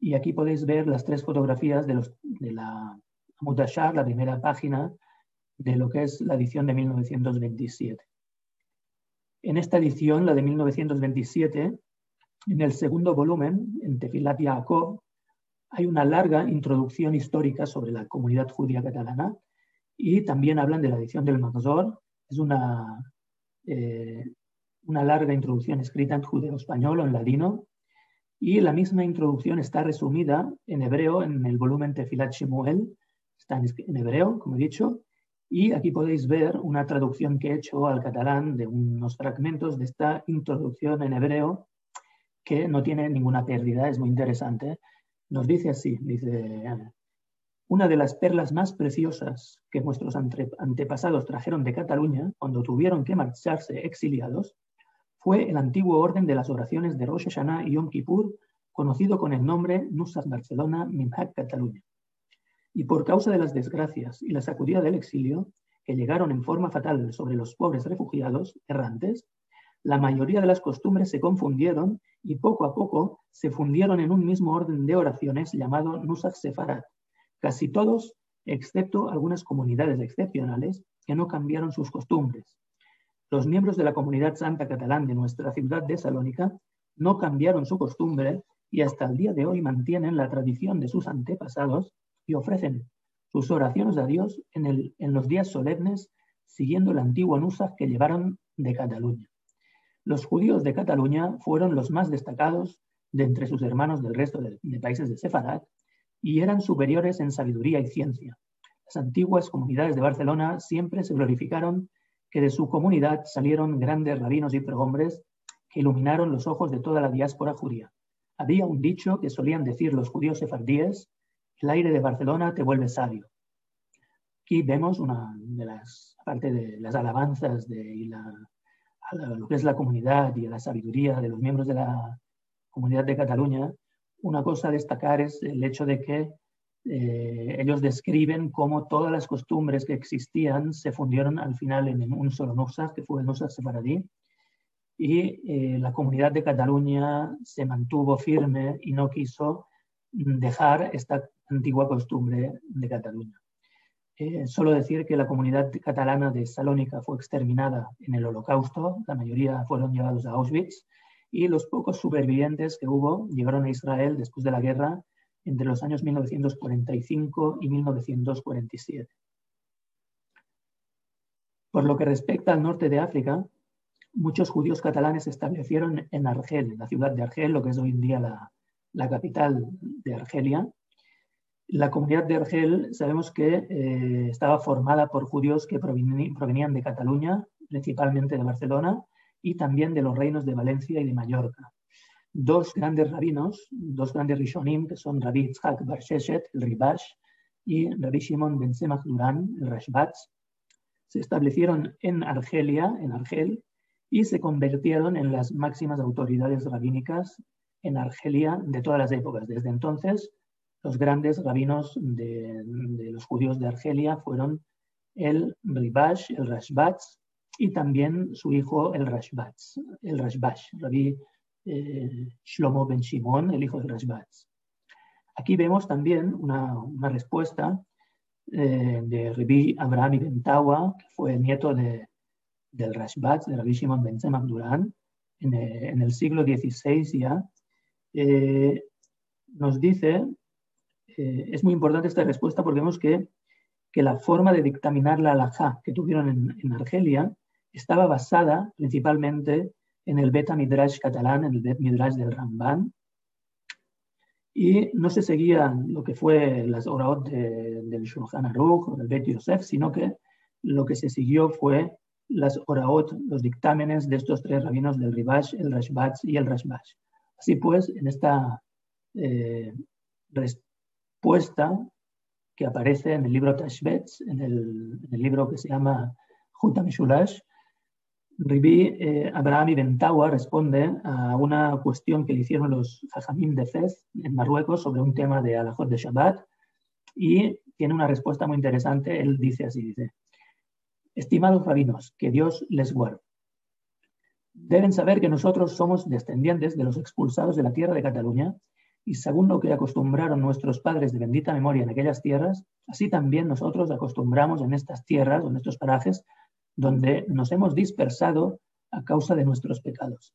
Y aquí podéis ver las tres fotografías de, los, de la Mudashar, la primera página, de lo que es la edición de 1927. En esta edición, la de 1927, en el segundo volumen, en Tefilat Yaakov, hay una larga introducción histórica sobre la comunidad judía catalana y también hablan de la edición del Magzor. Es una, eh, una larga introducción escrita en judeo-español o en ladino. Y la misma introducción está resumida en hebreo en el volumen Tefilat Shemuel, está en hebreo, como he dicho, y aquí podéis ver una traducción que he hecho al catalán de unos fragmentos de esta introducción en hebreo que no tiene ninguna pérdida, es muy interesante. Nos dice así, dice, una de las perlas más preciosas que nuestros antepasados trajeron de Cataluña cuando tuvieron que marcharse exiliados fue el antiguo orden de las oraciones de Rosh Hashanah y Yom Kippur, conocido con el nombre Nusas Barcelona Minhag Cataluña. Y por causa de las desgracias y la sacudida del exilio, que llegaron en forma fatal sobre los pobres refugiados errantes, la mayoría de las costumbres se confundieron y poco a poco se fundieron en un mismo orden de oraciones llamado Nusach Sefarat, casi todos, excepto algunas comunidades excepcionales que no cambiaron sus costumbres. Los miembros de la comunidad santa catalán de nuestra ciudad de Salónica no cambiaron su costumbre y hasta el día de hoy mantienen la tradición de sus antepasados y ofrecen sus oraciones a Dios en, los días solemnes siguiendo el antiguo Nusach que llevaron de Cataluña. Los judíos de Cataluña fueron los más destacados de entre sus hermanos del resto de, países de Sefarat y eran superiores en sabiduría y ciencia. Las antiguas comunidades de Barcelona siempre se glorificaron que de su comunidad salieron grandes rabinos y pregombres que iluminaron los ojos de toda la diáspora judía. Había un dicho que solían decir los judíos sefardíes el aire de Barcelona te vuelve sabio. Aquí vemos una de las, aparte de las alabanzas de lo que es la comunidad y la sabiduría de los miembros de la comunidad de Cataluña, una cosa a destacar es el hecho de que eh, ellos describen cómo todas las costumbres que existían se fundieron al final en un solo Nusach, que fue el Nusach Sefaradí, y eh, la comunidad de Cataluña se mantuvo firme y no quiso dejar esta antigua costumbre de Cataluña. Eh, solo decir que la comunidad catalana de Salónica fue exterminada en el Holocausto, la mayoría fueron llevados a Auschwitz y los pocos supervivientes que hubo llegaron a Israel después de la guerra entre los años 1945 y 1947. Por lo que respecta al norte de África, muchos judíos catalanes se establecieron en Argel, en la ciudad de Argel, lo que es hoy en día la, capital de Argelia, La comunidad de Argel sabemos que eh, estaba formada por judíos que provenían de Cataluña, principalmente de Barcelona, y también de los reinos de Valencia y de Mallorca. Dos grandes rabinos, dos grandes rishonim, que son Rabbi Yitzhak Bar Sheshet, el Ribash, y Rabbi Shimon Ben Semach Durán, el Rashbatz, se establecieron en Argelia, en Argel, y se convirtieron en las máximas autoridades rabínicas en Argelia de todas las épocas. Desde entonces, los grandes rabinos de, los judíos de Argelia fueron el Ribash, el Rashbatz y también su hijo el Rashbatz, el Rashbash, Rabbi eh, Shlomo ben Shimon, el hijo del Rashbatz. Aquí vemos también una, respuesta eh, de Rabbi Abraham ibn Tawa, que fue el nieto de, del Rashbatz, de Rabbi Shimon ben Tzemach en, eh, en, el siglo XVI ya, nos dice es muy importante esta respuesta porque vemos que, que la forma de dictaminar la halajá que tuvieron en, Argelia estaba basada principalmente en el Beta Midrash catalán, en el Bet Midrash del Ramban, y no se seguían lo que fue las oraot del Shulchan Aruch o del Bet Yosef, sino que lo que se siguió fue las oraot, los dictámenes de estos tres rabinos del Ribash, el Rashbatz y el Rashbash. Así pues, en esta eh, que aparece en el libro Tashbetz, en el, libro que se llama Juta Ribi eh, Abraham Ibn Tawa responde a una cuestión que le hicieron los Jajamim de Fez en Marruecos sobre un tema de Alajot de Shabbat y tiene una respuesta muy interesante. Él dice así, dice, estimados rabinos, que Dios les guarde. Deben saber que nosotros somos descendientes de los expulsados de la tierra de Cataluña y según lo que acostumbraron nuestros padres de bendita memoria en aquellas tierras, así también nosotros acostumbramos en estas tierras o en estos parajes donde nos hemos dispersado a causa de nuestros pecados.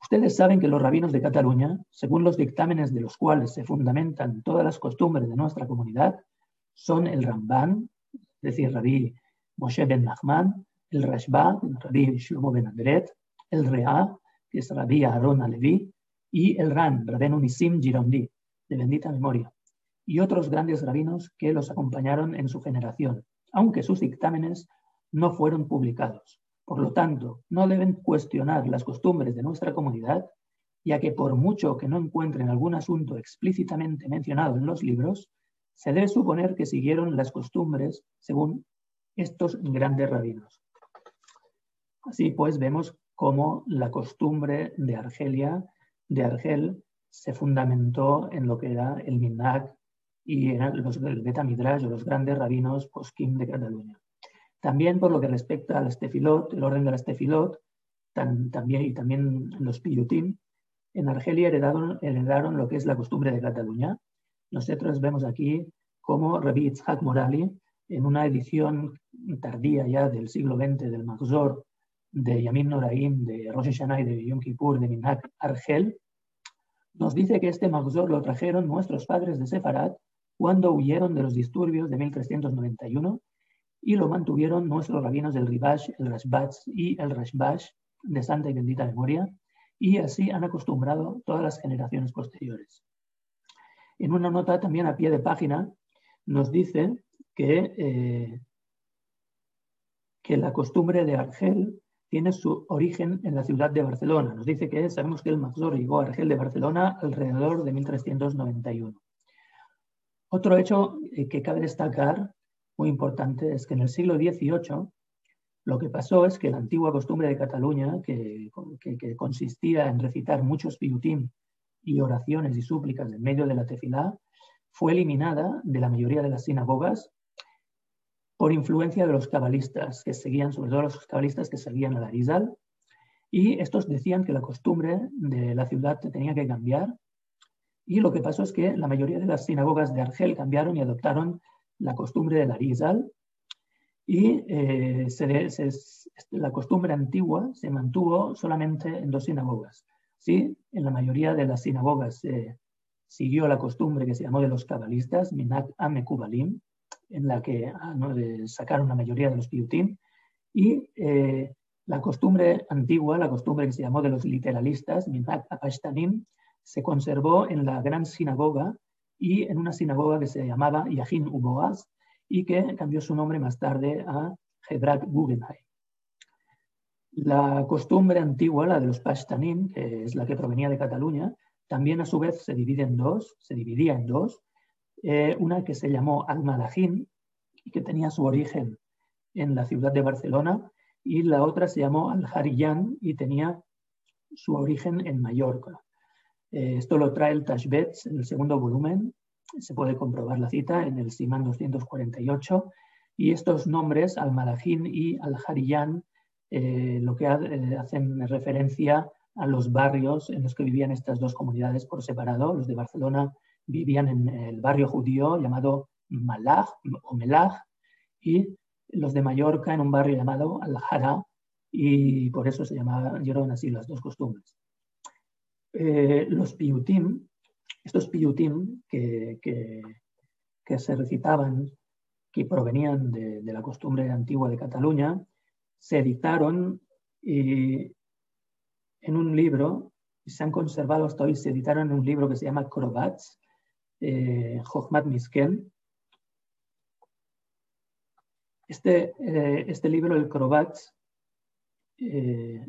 Ustedes saben que los rabinos de Cataluña, según los dictámenes de los cuales se fundamentan todas las costumbres de nuestra comunidad, son el Ramban, es decir, Rabí Moshe ben Nachman, el Rashba, Rabí Shlomo ben Andret, el Rea, que es Rabí Aaron Alevi, y el Ran, Rabenu Nisim Girondi, de bendita memoria, y otros grandes rabinos que los acompañaron en su generación, aunque sus dictámenes no fueron publicados. Por lo tanto, no deben cuestionar las costumbres de nuestra comunidad, ya que por mucho que no encuentren algún asunto explícitamente mencionado en los libros, se debe suponer que siguieron las costumbres según estos grandes rabinos. Así pues, vemos cómo la costumbre de Argelia de Argel se fundamentó en lo que era el Minag y eran los, Beta Midrash o los grandes rabinos poskim de Cataluña. También por lo que respecta al Estefilot, el orden del Estefilot, también, y también los Piyutim, en Argelia heredaron, lo que es la costumbre de Cataluña. Nosotros vemos aquí cómo Rabbi Itzhak Morali, en una edición tardía ya del siglo XX del Magzor de Yamin Noraim, de Rosh Hashanah y de Yom de Minhag Argel, nos dice que este Magzor lo trajeron nuestros padres de Sefarad cuando huyeron de los disturbios de 1391 y lo mantuvieron nuestros rabinos del Ribash, el Rashbatz y el Rashbash de santa y bendita memoria, y así han acostumbrado todas las generaciones posteriores. En una nota también a pie de página nos dice que, eh, que la costumbre de Argel tiene su origen en la ciudad de Barcelona. Nos dice que sabemos que el Maxor llegó a Argel de Barcelona alrededor de 1391. Otro hecho eh, que cabe destacar, muy importante, es que en el siglo XVIII lo que pasó es que la antigua costumbre de Cataluña, que, consistía en recitar muchos piutim y oraciones y súplicas en medio de la tefilá, fue eliminada de la mayoría de las sinagogas por influencia de los cabalistas que seguían, sobre todo los cabalistas que seguían a la Arizal, y estos decían que la costumbre de la ciudad tenía que cambiar. Y lo que pasó es que la mayoría de las sinagogas de Argel cambiaron y adoptaron la costumbre de la Arizal. Y eh, la costumbre antigua se mantuvo solamente en dos sinagogas. ¿sí? En la mayoría de las sinagogas se siguió la costumbre que se llamó de los cabalistas, Minat Amekubalim, en la que ah, sacaron la mayoría de los piutim, y eh, la costumbre antigua, la costumbre que se llamó de los literalistas, Minhag Apashtanim, se conservó en la gran sinagoga y en una sinagoga que se llamaba Yahin Uboaz y que cambió su nombre más tarde a Hebrak Guggenheim. La costumbre antigua, la de los Pashtanim, que es la que provenía de Cataluña, también a su vez se divide en dos, se dividía en dos. Eh, una que se llamó Al-Malahim y que tenía su origen en la ciudad de Barcelona, y la otra se llamó Al-Hariyan y tenía su origen en Mallorca. Eh, esto lo trae el Tashbetz en el segundo volumen, se puede comprobar la cita en el Simán 248, y estos nombres, Al-Malahim y Al-Hariyan, eh, lo que eh, hacen referencia a los barrios en los que vivían estas dos comunidades por separado. Los de Barcelona vivían en el barrio judío llamado Malaj o Melaj y los de Mallorca en un barrio llamado Al-Hara y por eso se llamaron así las dos costumbres. Eh, los piutim, estos piutim que, que, se recitaban, que provenían de, la costumbre antigua de Cataluña, se editaron en un libro, y se han conservado hasta hoy, se editaron en un libro que se llama Krobats, eh, Misken. Este, eh, este libro, el Krobats, eh,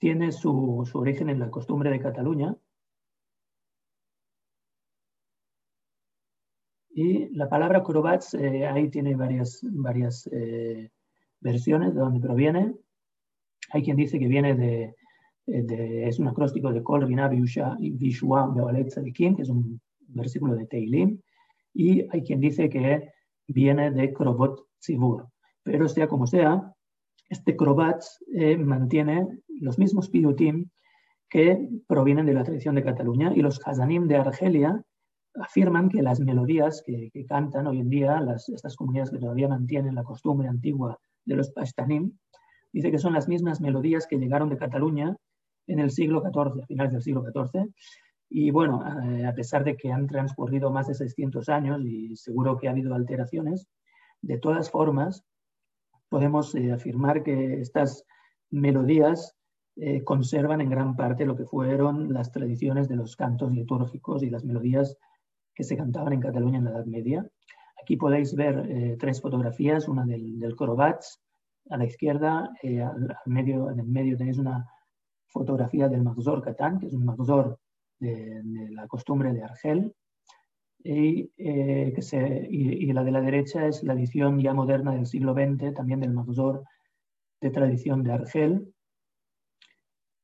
tiene su, origen en la costumbre de Cataluña. Y la palabra Krobats eh, ahí tiene varias, varias versiones de dónde proviene. Hay quien dice que viene de, es un acróstico de Kol Rina Vishua Tzadikim, que es un versículo de Teilim, y hay quien dice que viene de Krobot Tzibur. Pero sea como sea, este Krobat eh, mantiene los mismos pidutim que provienen de la tradición de Cataluña y los Hazanim de Argelia afirman que las melodías que, cantan hoy en día las, estas comunidades que todavía mantienen la costumbre antigua de los Pashtanim, dice que son las mismas melodías que llegaron de Cataluña en el siglo XIV, a finales del siglo XIV. Y bueno, eh, a pesar de que han transcurrido más de 600 años y seguro que ha habido alteraciones, de todas formas, podemos eh, afirmar que estas melodías eh, conservan en gran parte lo que fueron las tradiciones de los cantos litúrgicos y las melodías que se cantaban en Cataluña en la Edad Media. Aquí podéis ver eh, tres fotografías, una del, del a la izquierda, eh, al, medio, en el medio tenéis una fotografía del Magzor Catán, que es un Magzor de, la costumbre de Argel, y, eh, que se, y, la de la derecha es la edición ya moderna del siglo XX, también del Magzor de tradición de Argel.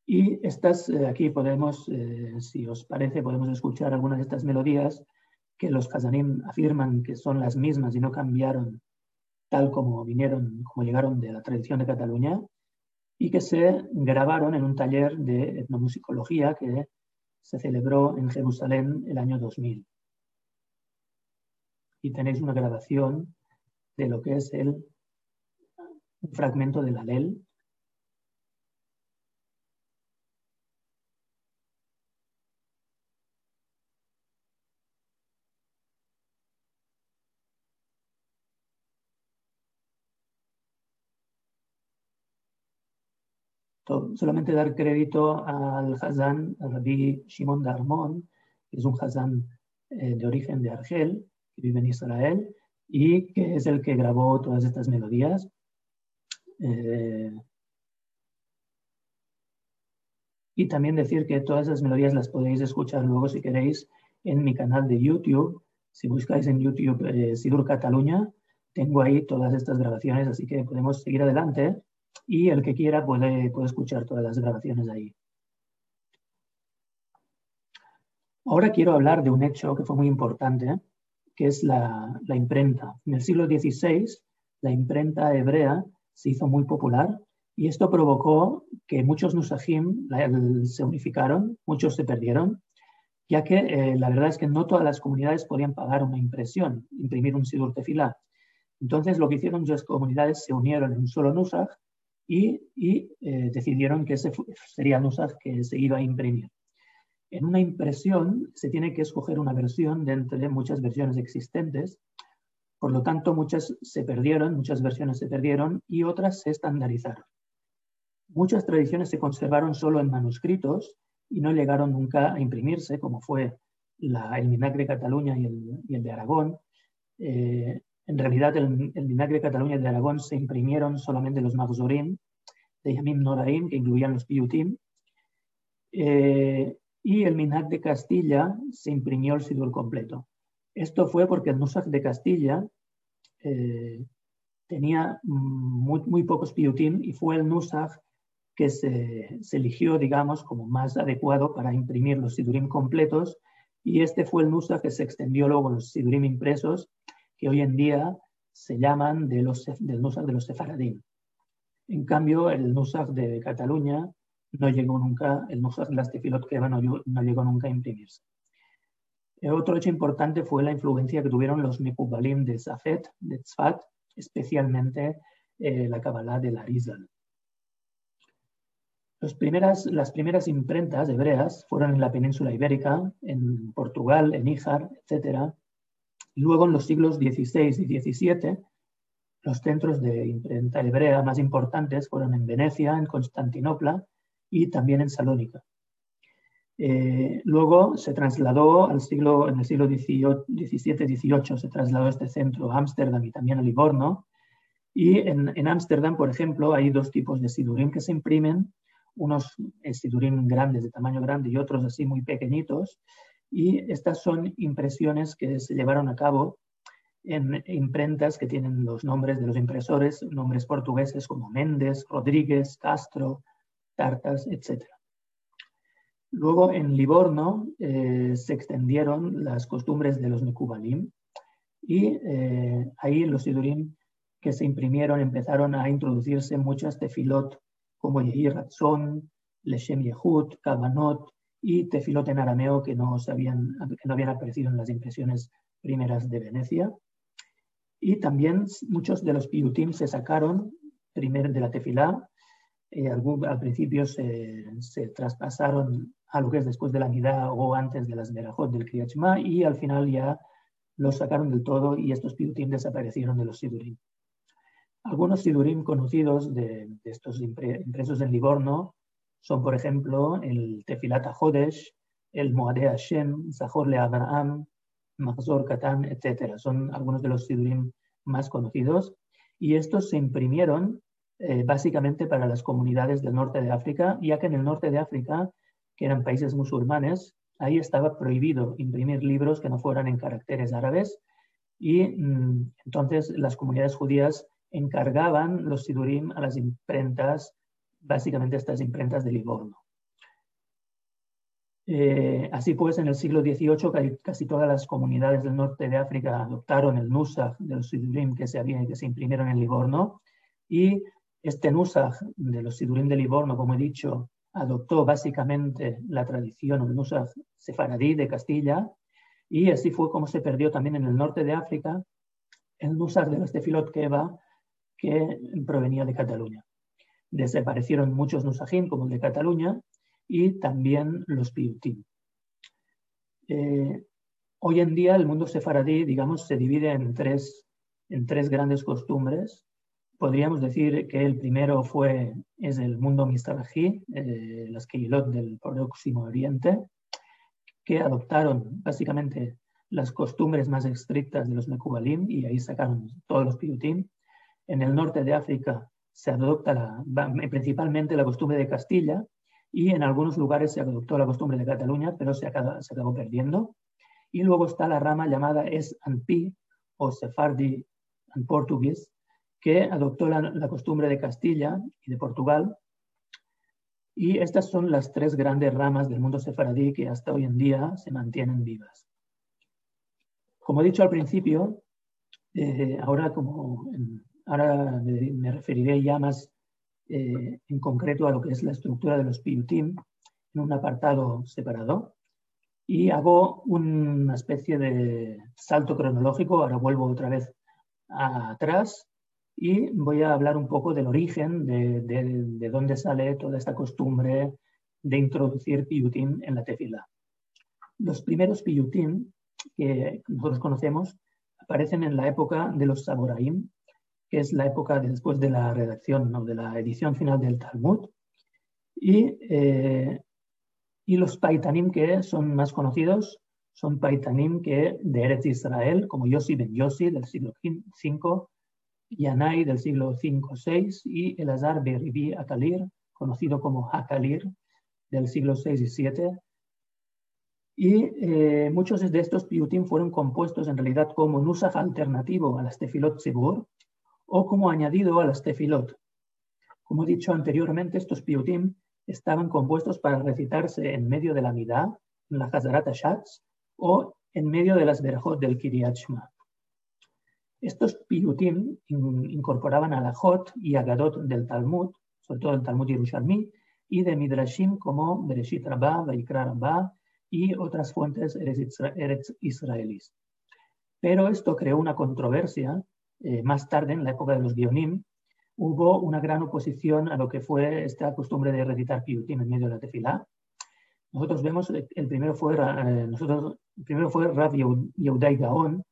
Y estas, aquí podemos, si os parece, podemos escuchar algunas de estas melodías que los Hazanim afirman que son las mismas y no cambiaron tal como vinieron, como llegaron de la tradición de Cataluña, y que se grabaron en un taller de etnomusicología que se celebró en Jerusalén el año 2000. Y tenéis una grabación de lo que es el fragmento del Alel solamente dar crédito al Hazán Rabbi Shimon Darmon, que es un Hazán eh, de origen de Argel, que vive en Israel, y que es el que grabó todas estas melodías. Eh, y también decir que todas esas melodías las podéis escuchar luego si queréis en mi canal de YouTube. Si buscáis en YouTube eh, Sidur Cataluña, tengo ahí todas estas grabaciones, así que podemos seguir adelante y el que quiera puede, puede escuchar todas las grabaciones ahí. Ahora quiero hablar de un hecho que fue muy importante, que es la, imprenta. En el siglo XVI, la imprenta hebrea se hizo muy popular y esto provocó que muchos nusajim se unificaron, muchos se perdieron, ya que eh, la verdad es que no todas las comunidades podían pagar una impresión, imprimir un sidur tefilá. Entonces lo que hicieron muchas comunidades se unieron en un solo nusaj y, eh, decidieron que ese sería el USAG que se iba a imprimir. En una impresión se tiene que escoger una versión de entre muchas versiones existentes, por lo tanto muchas se perdieron, muchas versiones se perdieron y otras se estandarizaron. Muchas tradiciones se conservaron solo en manuscritos y no llegaron nunca a imprimirse, como fue el Minac de Cataluña y el, de Aragón. Eh, en realidad, el, el de Cataluña y el de Aragón se imprimieron solamente los Magzorim de Yamim Noraim, que incluían los Piyutim. Eh, y el Minac de Castilla se imprimió el Sidur completo. Esto fue porque el Nusach de Castilla eh, tenía muy, muy pocos Piyutim y fue el Nusach que se, eligió, digamos, como más adecuado para imprimir los Sidurim completos y este fue el Nusach que se extendió luego los Sidurim impresos, que hoy en día se llaman de los, del Nusach de los Sefaradim. En cambio, el Nusach de Cataluña no llegó nunca, el Nusach de las Tefilot que no, no llegó nunca a imprimirse. El otro hecho importante fue la influencia que tuvieron los Mekubalim de Safet, de Tzfat, especialmente eh, la Kabbalah de Larizal. Primeras, las primeras imprentas hebreas fueron en la península ibérica, en Portugal, en Níjar, etc. Luego, en los siglos XVI y XVII, los centros de imprenta hebrea más importantes fueron en Venecia, en Constantinopla y también en Salónica. Eh, luego se trasladó al siglo, en el siglo XVII-XVIII, se trasladó este centro a Ámsterdam y también a Livorno. Y en Ámsterdam, por ejemplo, hay dos tipos de sidurim que se imprimen unos sidurín grandes, de tamaño grande, y otros así muy pequeñitos. Y estas son impresiones que se llevaron a cabo en imprentas que tienen los nombres de los impresores, nombres portugueses como Méndez, Rodríguez, Castro, Tartas, etc. Luego en Livorno eh, se extendieron las costumbres de los Nekubalim y eh, ahí los sidurim que se imprimieron empezaron a introducirse muchas tefilot como Yehi Ratzon, Leshem Yehud, Kavanot y Tefilot en arameo que no, habían, que no habían aparecido en las impresiones primeras de Venecia. Y también muchos de los piyutim se sacaron primero de la tefilá. Eh, al, principio se, traspasaron a lo que es después de la Nidá o antes de las Berajot del Kriyat y al final ya los sacaron del todo y estos piyutim desaparecieron de los Sidurim. Algunos sidurim conocidos de, estos impresos en Livorno son, por ejemplo, el Tefilata Hodesh, el Moadeh Hashem, Zahor le Abraham, Mahzor Katan, etc. Son algunos de los sidurim más conocidos. Y estos se imprimieron eh, básicamente para las comunidades del norte de África, ya que en el norte de África, que eran países musulmanes, ahí estaba prohibido imprimir libros que no fueran en caracteres árabes. Y mm, entonces las comunidades judías encargaban los sidurim a las imprentas, básicamente estas imprentas de Livorno. Eh, así pues, en el siglo XVIII casi todas las comunidades del norte de África adoptaron el nusach de los sidurim que se, que se imprimieron en Livorno y este nusach de los sidurim de Livorno, como he dicho, adoptó básicamente la tradición, el nusach sefaradí de Castilla y así fue como se perdió también en el norte de África el nusach de los tefilot Keva que provenía de Cataluña. Desaparecieron muchos nusajín, como el de Cataluña, y también los piutín. Eh, hoy en día el mundo sefaradí, digamos, se divide en tres, en tres grandes costumbres. Podríamos decir que el primero fue, es el mundo mizrahi, eh, las Keilot del Próximo Oriente, que adoptaron básicamente las costumbres más estrictas de los Mekubalim y ahí sacaron todos los piutín. En el norte de África se adopta principalmente la costumbre de Castilla y en algunos lugares se adoptó la costumbre de Cataluña, pero se acabó, se acabó perdiendo. Y luego está la rama llamada Es Pi o Sephardi and Portuguese, que adoptó la, costumbre de Castilla y de Portugal. Y estas son las tres grandes ramas del mundo sefaradí que hasta hoy en día se mantienen vivas. Como he dicho al principio, eh, ahora como Ahora me, referiré ya más eh, en concreto a lo que es la estructura de los PIUTIM en un apartado separado. Y hago una especie de salto cronológico, ahora vuelvo otra vez atrás y voy a hablar un poco del origen, de, de, dónde sale toda esta costumbre de introducir piyutim en la tefila. Los primeros piyutim que nosotros conocemos aparecen en la época de los saboraim, que es la época después de la redacción, ¿no? de la edición final del Talmud, y, eh, y los Paitanim, que son más conocidos, son paitanim que de Eretz Israel, como Yossi ben Yossi del siglo V, Yanai del siglo V-VI y Elazar Beribi Akalir, conocido como Hakalir del siglo VI y VII. Y eh, muchos de estos piyutim fueron compuestos en realidad como nusach alternativo a las tefilot tzibur o como añadido a las tefilot. Como he dicho anteriormente, estos piyutim estaban compuestos para recitarse en medio de la midá, en la Hazarat Shatz, o en medio de las berajot del Kiryat Shema. Estos piyutim incorporaban a la Jot y a Gadot del Talmud, sobre todo el Talmud Yerushalmi, y de Midrashim como Bereshit Rabbah, Vaikra Rabbah y otras fuentes eretz israelíes. Pero esto creó una controversia. Eh, más tarde, en la época de los Bionim, hubo una gran oposición a lo que fue esta costumbre de recitar piyutim en medio de la tefilá. Nosotros vemos, el primero fue, eh, nosotros el primero fue Rav Yehudai Gaon,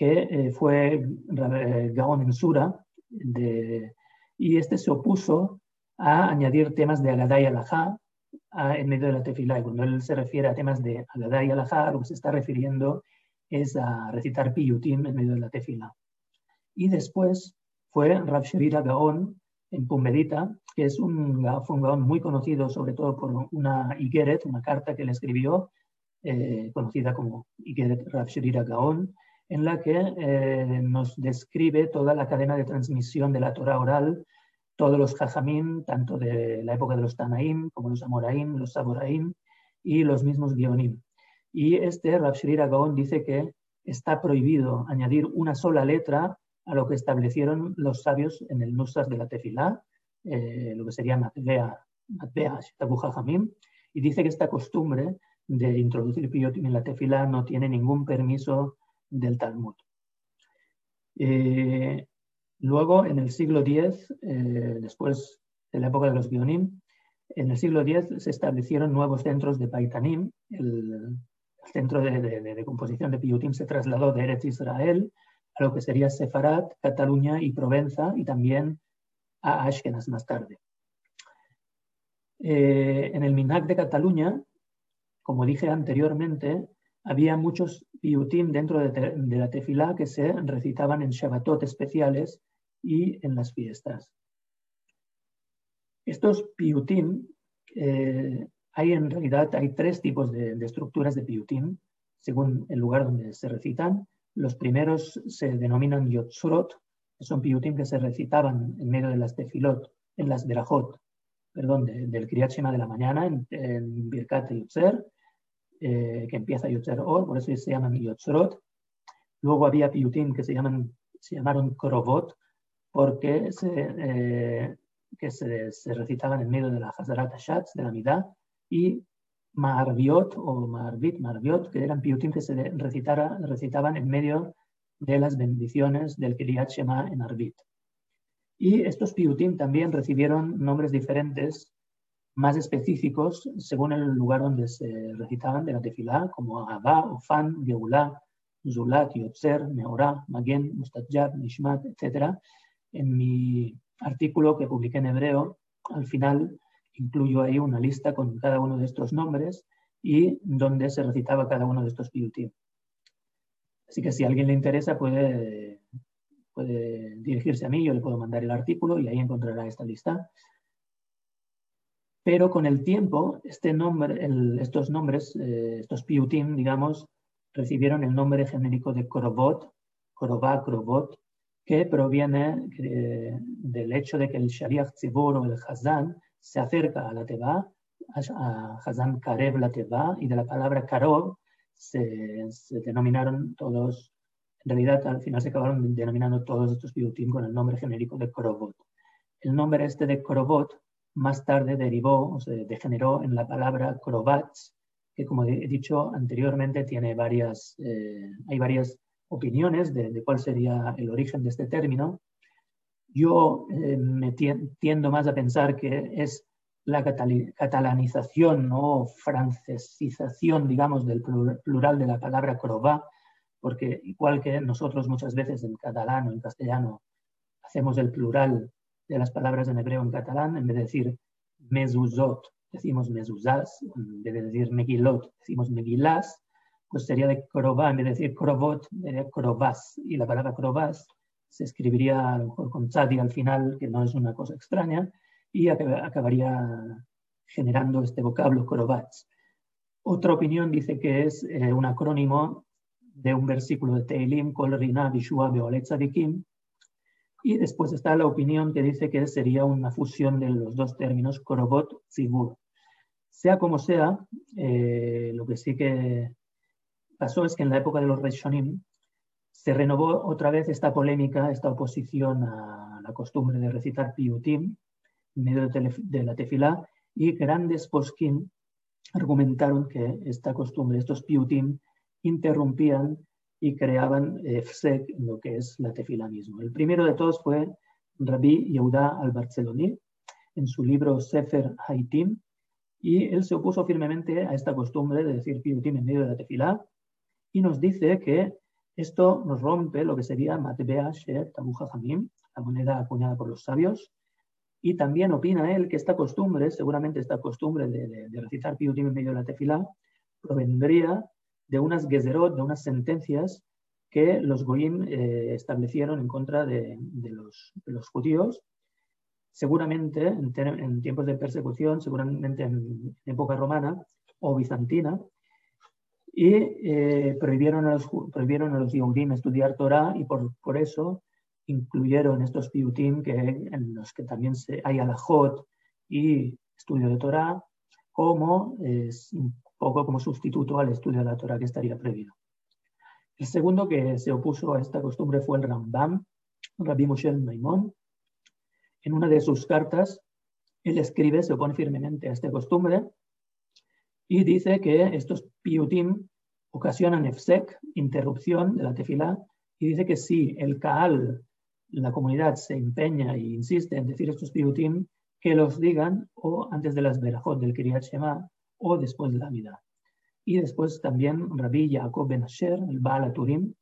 que eh, fue eh, Gaon en Sura, y este se opuso a añadir temas de Agadá y Alajá en medio de la tefilá. Y cuando él se refiere a temas de Agadá y Alajá, lo que se está refiriendo es a recitar piyutim en medio de la tefilá. Y después fue Rav Sherira Gaon en Pumbedita, que es un, fue un Gaon muy conocido sobre todo por una Igeret, una carta que le escribió eh, conocida como Igeret Rav Sherira Gaon, en la que eh, nos describe toda la cadena de transmisión de la Torah oral, todos los Jajamim, tanto de la época de los Tanaim como los Amoraim, los Saboraim y los mismos Gionim. Y este Rav Sherira Gaon dice que está prohibido añadir una sola letra a lo que establecieron los sabios en el Nusas de la Tefilá, eh, lo que sería Matbea, Matbea Jajamim, y dice que esta costumbre de introducir piyotim en la tefila no tiene ningún permiso del Talmud. Eh, luego, en el siglo X, eh, después de la época de los Gionim, en el siglo X se establecieron nuevos centros de Paitanim. El, centro de, composición de Piyutim se trasladó de Eretz Israel a lo que sería Sefarat, Cataluña y Provenza, y también a Ashkenaz más tarde. Eh, en el Minhag de Cataluña como dije anteriormente, había muchos piutim dentro de, la tefilá que se recitaban en Shabbatot especiales y en las fiestas. Estos piutim, eh, hay en realidad hay tres tipos de, estructuras de piutim, según el lugar donde se recitan. Los primeros se denominan yotzrot, que son piutim que se recitaban en medio de las tefilot, en las berajot, perdón, del Kriyat de la mañana, en, en Birkat Yotzer, eh, que empieza Yotzer Or, por eso se llaman Yotzrot. Luego había Piyutim que se, llaman, se llamaron Korobot, porque se, eh, que se, se, recitaban en medio de la Hazarat Shatz, de la Midah, y Marviot o Marvit, Marviot, que eran Piyutim que se recitaban en medio de las bendiciones del Kriyat Shema en Arvit. Y estos Piyutim también recibieron nombres diferentes más específicos según el lugar donde se recitaban de la tefilá, como Abba, Ofan, Geulá, Zulat, Yotzer, Meorá, Magen, Mustajab, Nishmat, etc. En mi artículo que publiqué en hebreo, al final incluyo ahí una lista con cada uno de estos nombres y donde se recitaba cada uno de estos piyutim. Así que si a alguien le interesa puede, puede dirigirse a mí, yo le puedo mandar el artículo y ahí encontrará esta lista. Pero con el tiempo, este nombre, estos nombres, eh, estos piutim, digamos, recibieron el nombre genérico de korobot, korobá, korobot, que proviene eh, del hecho de que el shariach tzibur o el hazan se acerca a la teba, a hazan karev la teba, y de la palabra karov se, denominaron todos, en realidad al final se acabaron denominando todos estos piutim con el nombre genérico de korobot. El nombre este de korobot más tarde derivó o se degeneró en la palabra Krovats, que como he dicho anteriormente tiene varias, eh, hay varias opiniones de, cuál sería el origen de este término. Yo eh, me tiendo más a pensar que es la catalanización o francesización, digamos, del plural de la palabra Krová, porque igual que nosotros muchas veces en catalán o en castellano hacemos el plural de las palabras en hebreo en catalán, en vez de decir mezuzot, decimos mezuzas, en vez de decir megilot, decimos megillas, pues sería de Korobá, en vez de decir Korobot, de Korobás. Y la palabra Korobás se escribiría a lo mejor con Tzadi al final, que no es una cosa extraña, y acabaría generando este vocablo Korobats. Otra opinión dice que es eh, un acrónimo de un versículo de Teilim, Kol Rina Bishua Kim. Y después está la opinión que dice que sería una fusión de los dos términos, Korobot, Zibur. Sea como sea, eh, lo que sí que pasó es que en la época de los Reshonim se renovó otra vez esta polémica, esta oposición a la costumbre de recitar Piyutim en medio de, la tefilá y grandes poskim argumentaron que esta costumbre, estos Piyutim, interrumpían y creaban eh, en lo que es la tefila mismo. El primero de todos fue Rabbi Yehuda al-Barceloni en su libro Sefer Haitim, y él se opuso firmemente a esta costumbre de decir Piyutim en medio de la tefilá y nos dice que esto nos rompe lo que sería Matbea Sher Hamim, la moneda acuñada por los sabios, y también opina él que esta costumbre, seguramente esta costumbre de, recitar Piyutim en medio de la tefilá, provendría de unas gezerot, de unas sentencias que los goyim eh, establecieron en contra de, los, judíos, seguramente en, tiempos de persecución, seguramente en, época romana o bizantina, y eh, prohibieron, a los, prohibieron a los estudiar Torah y por, por eso incluyeron estos piutim que, en los que también se, hay alajot y estudio de Torah como un poco como sustituto al estudio de la Torah que estaría prohibido. El segundo que se opuso a esta costumbre fue el Rambam, Rabbi Moshe Maimón. En una de sus cartas, él escribe, se opone firmemente a esta costumbre y dice que estos piutim ocasionan efsek, interrupción de la tefilá, y dice que si el Kaal, la comunidad, se empeña e insiste en decir estos piutim, que los digan o antes de las verajot del Kiryat Shema o después de la vida. Y después también Rabbi Jacob Ben Asher, el Baal Aturim,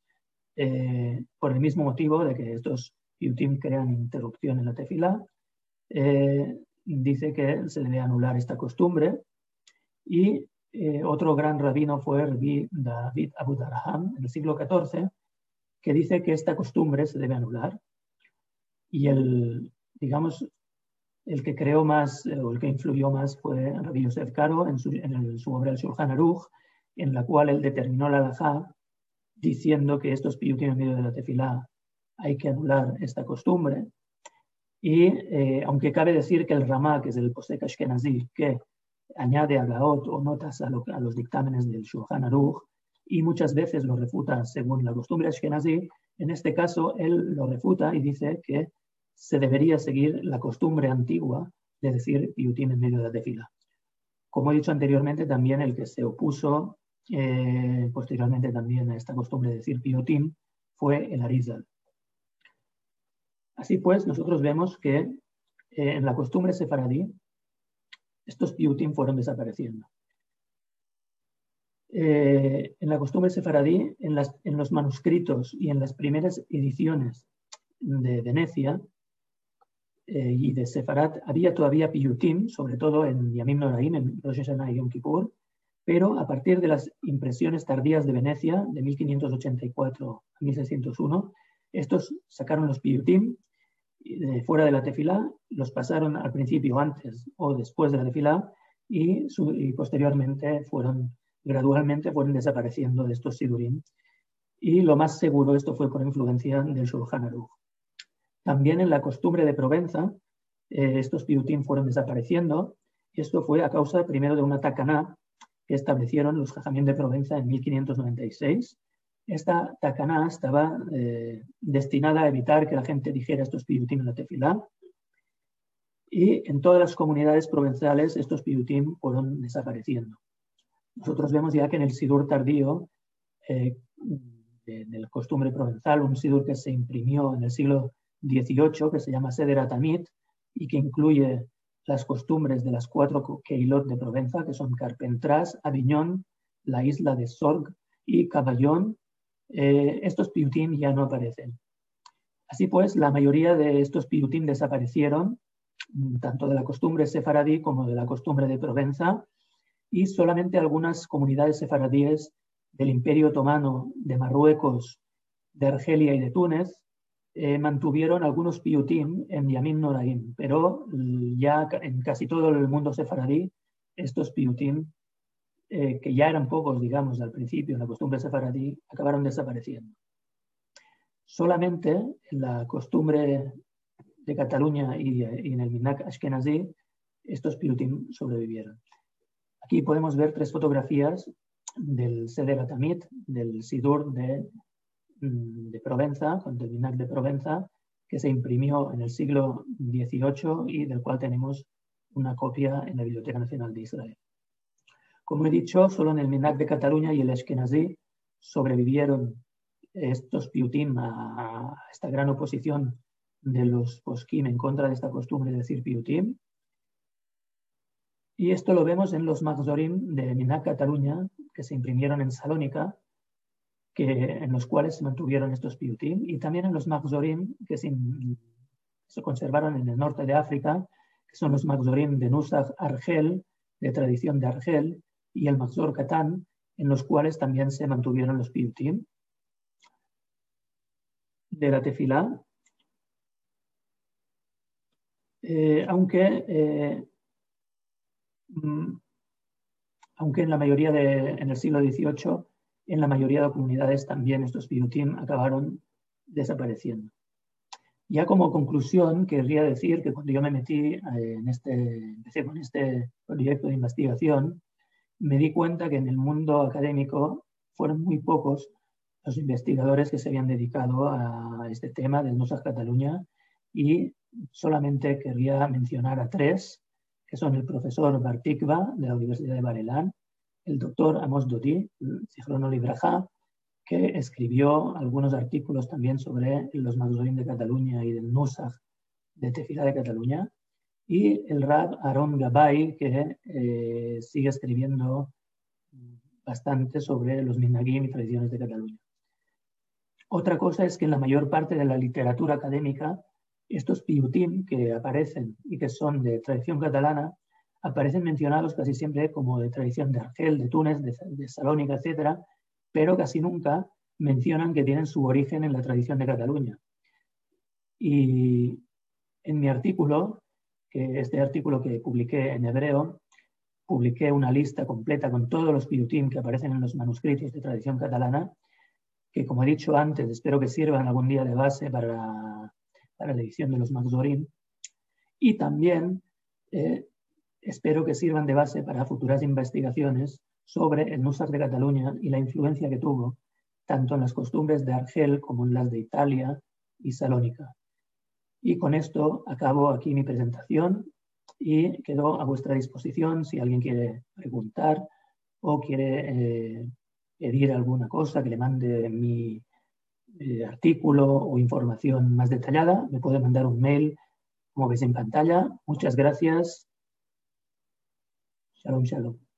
eh, por el mismo motivo de que estos piutim crean interrupción en la tefila, eh, dice que se debe anular esta costumbre. Y eh, otro gran rabino fue Rabbi David Abu Daraham en el siglo XIV, que dice que esta costumbre se debe anular. Y el, digamos, el que creó más eh, o el que influyó más fue Rabbi Yosef Karo en su, obra El Shulchan Aruch, en la cual él determinó la halajá diciendo que estos piyutim en medio de la tefilá hay que anular esta costumbre. Y eh, aunque cabe decir que el Ramá, que es el Posek Ashkenazi, que añade agaot o notas a, los dictámenes del Shulchan Aruch y muchas veces lo refuta según la costumbre Ashkenazi, en este caso él lo refuta y dice que se debería seguir la costumbre antigua de decir piutim en medio de la tefila. Como he dicho anteriormente, también el que se opuso eh, posteriormente también a esta costumbre de decir piutim fue el Arizal. Así pues, nosotros vemos que eh, en la costumbre sefaradí estos piutim fueron desapareciendo. Eh, en la costumbre sefaradí, en, los manuscritos y en las primeras ediciones de Venecia, eh, y de Sefarat había todavía piyutim, sobre todo en Yamim Noraim, en Rosh Hashanah y Yom Kippur, pero a partir de las impresiones tardías de Venecia, de 1584 a 1601, estos sacaron los piyutim de fuera de la tefilá, los pasaron al principio antes o después de la tefilá y, y posteriormente fueron, gradualmente fueron desapareciendo de estos sidurim. Y lo más seguro, esto fue por influencia del Shulchan Aruch. También en la costumbre de Provenza, eh, estos piutim fueron desapareciendo. Y esto fue a causa primero de una tacaná que establecieron los jajamín de Provenza en 1596. Esta tacaná estaba eh, destinada a evitar que la gente dijera estos piutim en la tefilá. Y en todas las comunidades provenzales estos piutim fueron desapareciendo. Nosotros vemos ya que en el Sidur tardío, eh, de, la costumbre provenzal, un Sidur que se imprimió en el siglo 18 que se llama Seder Atamit y que incluye las costumbres de las cuatro Keilot de Provenza, que son Carpentras, Aviñón, la isla de Sorg y Caballón. Eh, estos piutim ya no aparecen. Así pues, la mayoría de estos piutim desaparecieron, tanto de la costumbre sefaradí como de la costumbre de Provenza, y solamente algunas comunidades sefaradíes del Imperio Otomano, de Marruecos, de Argelia y de Túnez, eh, mantuvieron algunos piyutim en Yamin Noraim, pero ya en casi todo el mundo sefaradí, estos piyutim, eh, que ya eran pocos, digamos, al principio en la costumbre sefaradí, acabaron desapareciendo. Solamente en la costumbre de Cataluña y, en el Minak Ashkenazi, estos piyutim sobrevivieron. Aquí podemos ver tres fotografías del Seder Atamit, del Sidur de, de Provenza, del Minak de Provenza, que se imprimió en el siglo XVIII y del cual tenemos una copia en la Biblioteca Nacional de Israel. Como he dicho, solo en el Minak de Cataluña y el Ashkenazi sobrevivieron estos piutim a, esta gran oposición de los poskim en contra de esta costumbre de decir piutim. Y esto lo vemos en los Magzorim de Minak Cataluña, que se imprimieron en Salónica, que, en los cuales se mantuvieron estos piutim, y también en los Magzorim que se, se, conservaron en el norte de África, que son los Magzorim de Nusach Argel, de tradición de Argel, y el Magzor Katán, en los cuales también se mantuvieron los piutim de la tefilá, eh, aunque, eh, mm, aunque en la mayoría de, en el siglo XVIII, en la mayoría de comunidades también estos piutim acabaron desapareciendo. Ya como conclusión, querría decir que cuando yo me metí eh, en este, empecé con este proyecto de investigación, me di cuenta que en el mundo académico fueron muy pocos los investigadores que se habían dedicado a este tema del Nusach Cataluña y solamente querría mencionar a tres, que son el profesor Bartikva de la Universidad de Barelán, el doctor Amos Dodi, Zichrono Libraja, que escribió algunos artículos también sobre los Magzorim de Cataluña y del Nusach de Tefila de Cataluña, y el Rab Aaron Gabay, que eh, sigue escribiendo bastante sobre los Minagim y tradiciones de Cataluña. Otra cosa es que en la mayor parte de la literatura académica, estos piutim que aparecen y que son de tradición catalana, aparecen mencionados casi siempre como de tradición de Argel, de Túnez, de, Salónica, etc., pero casi nunca mencionan que tienen su origen en la tradición de Cataluña. Y en mi artículo, que este artículo que publiqué en hebreo, publiqué una lista completa con todos los piutim que aparecen en los manuscritos de tradición catalana que como he dicho antes, espero que sirvan algún día de base para, para la edición de los Magzorim. Y también eh, espero que sirvan de base para futuras investigaciones sobre el Nusach de Cataluña y la influencia que tuvo tanto en las costumbres de Argel como en las de Italia y Salónica. Y con esto acabo aquí mi presentación y quedo a vuestra disposición si alguien quiere preguntar o quiere eh, pedir alguna cosa, que le mande mi eh, artículo o información más detallada, me puede mandar un mail, como veis en pantalla. Muchas gracias. Shalom, shalom.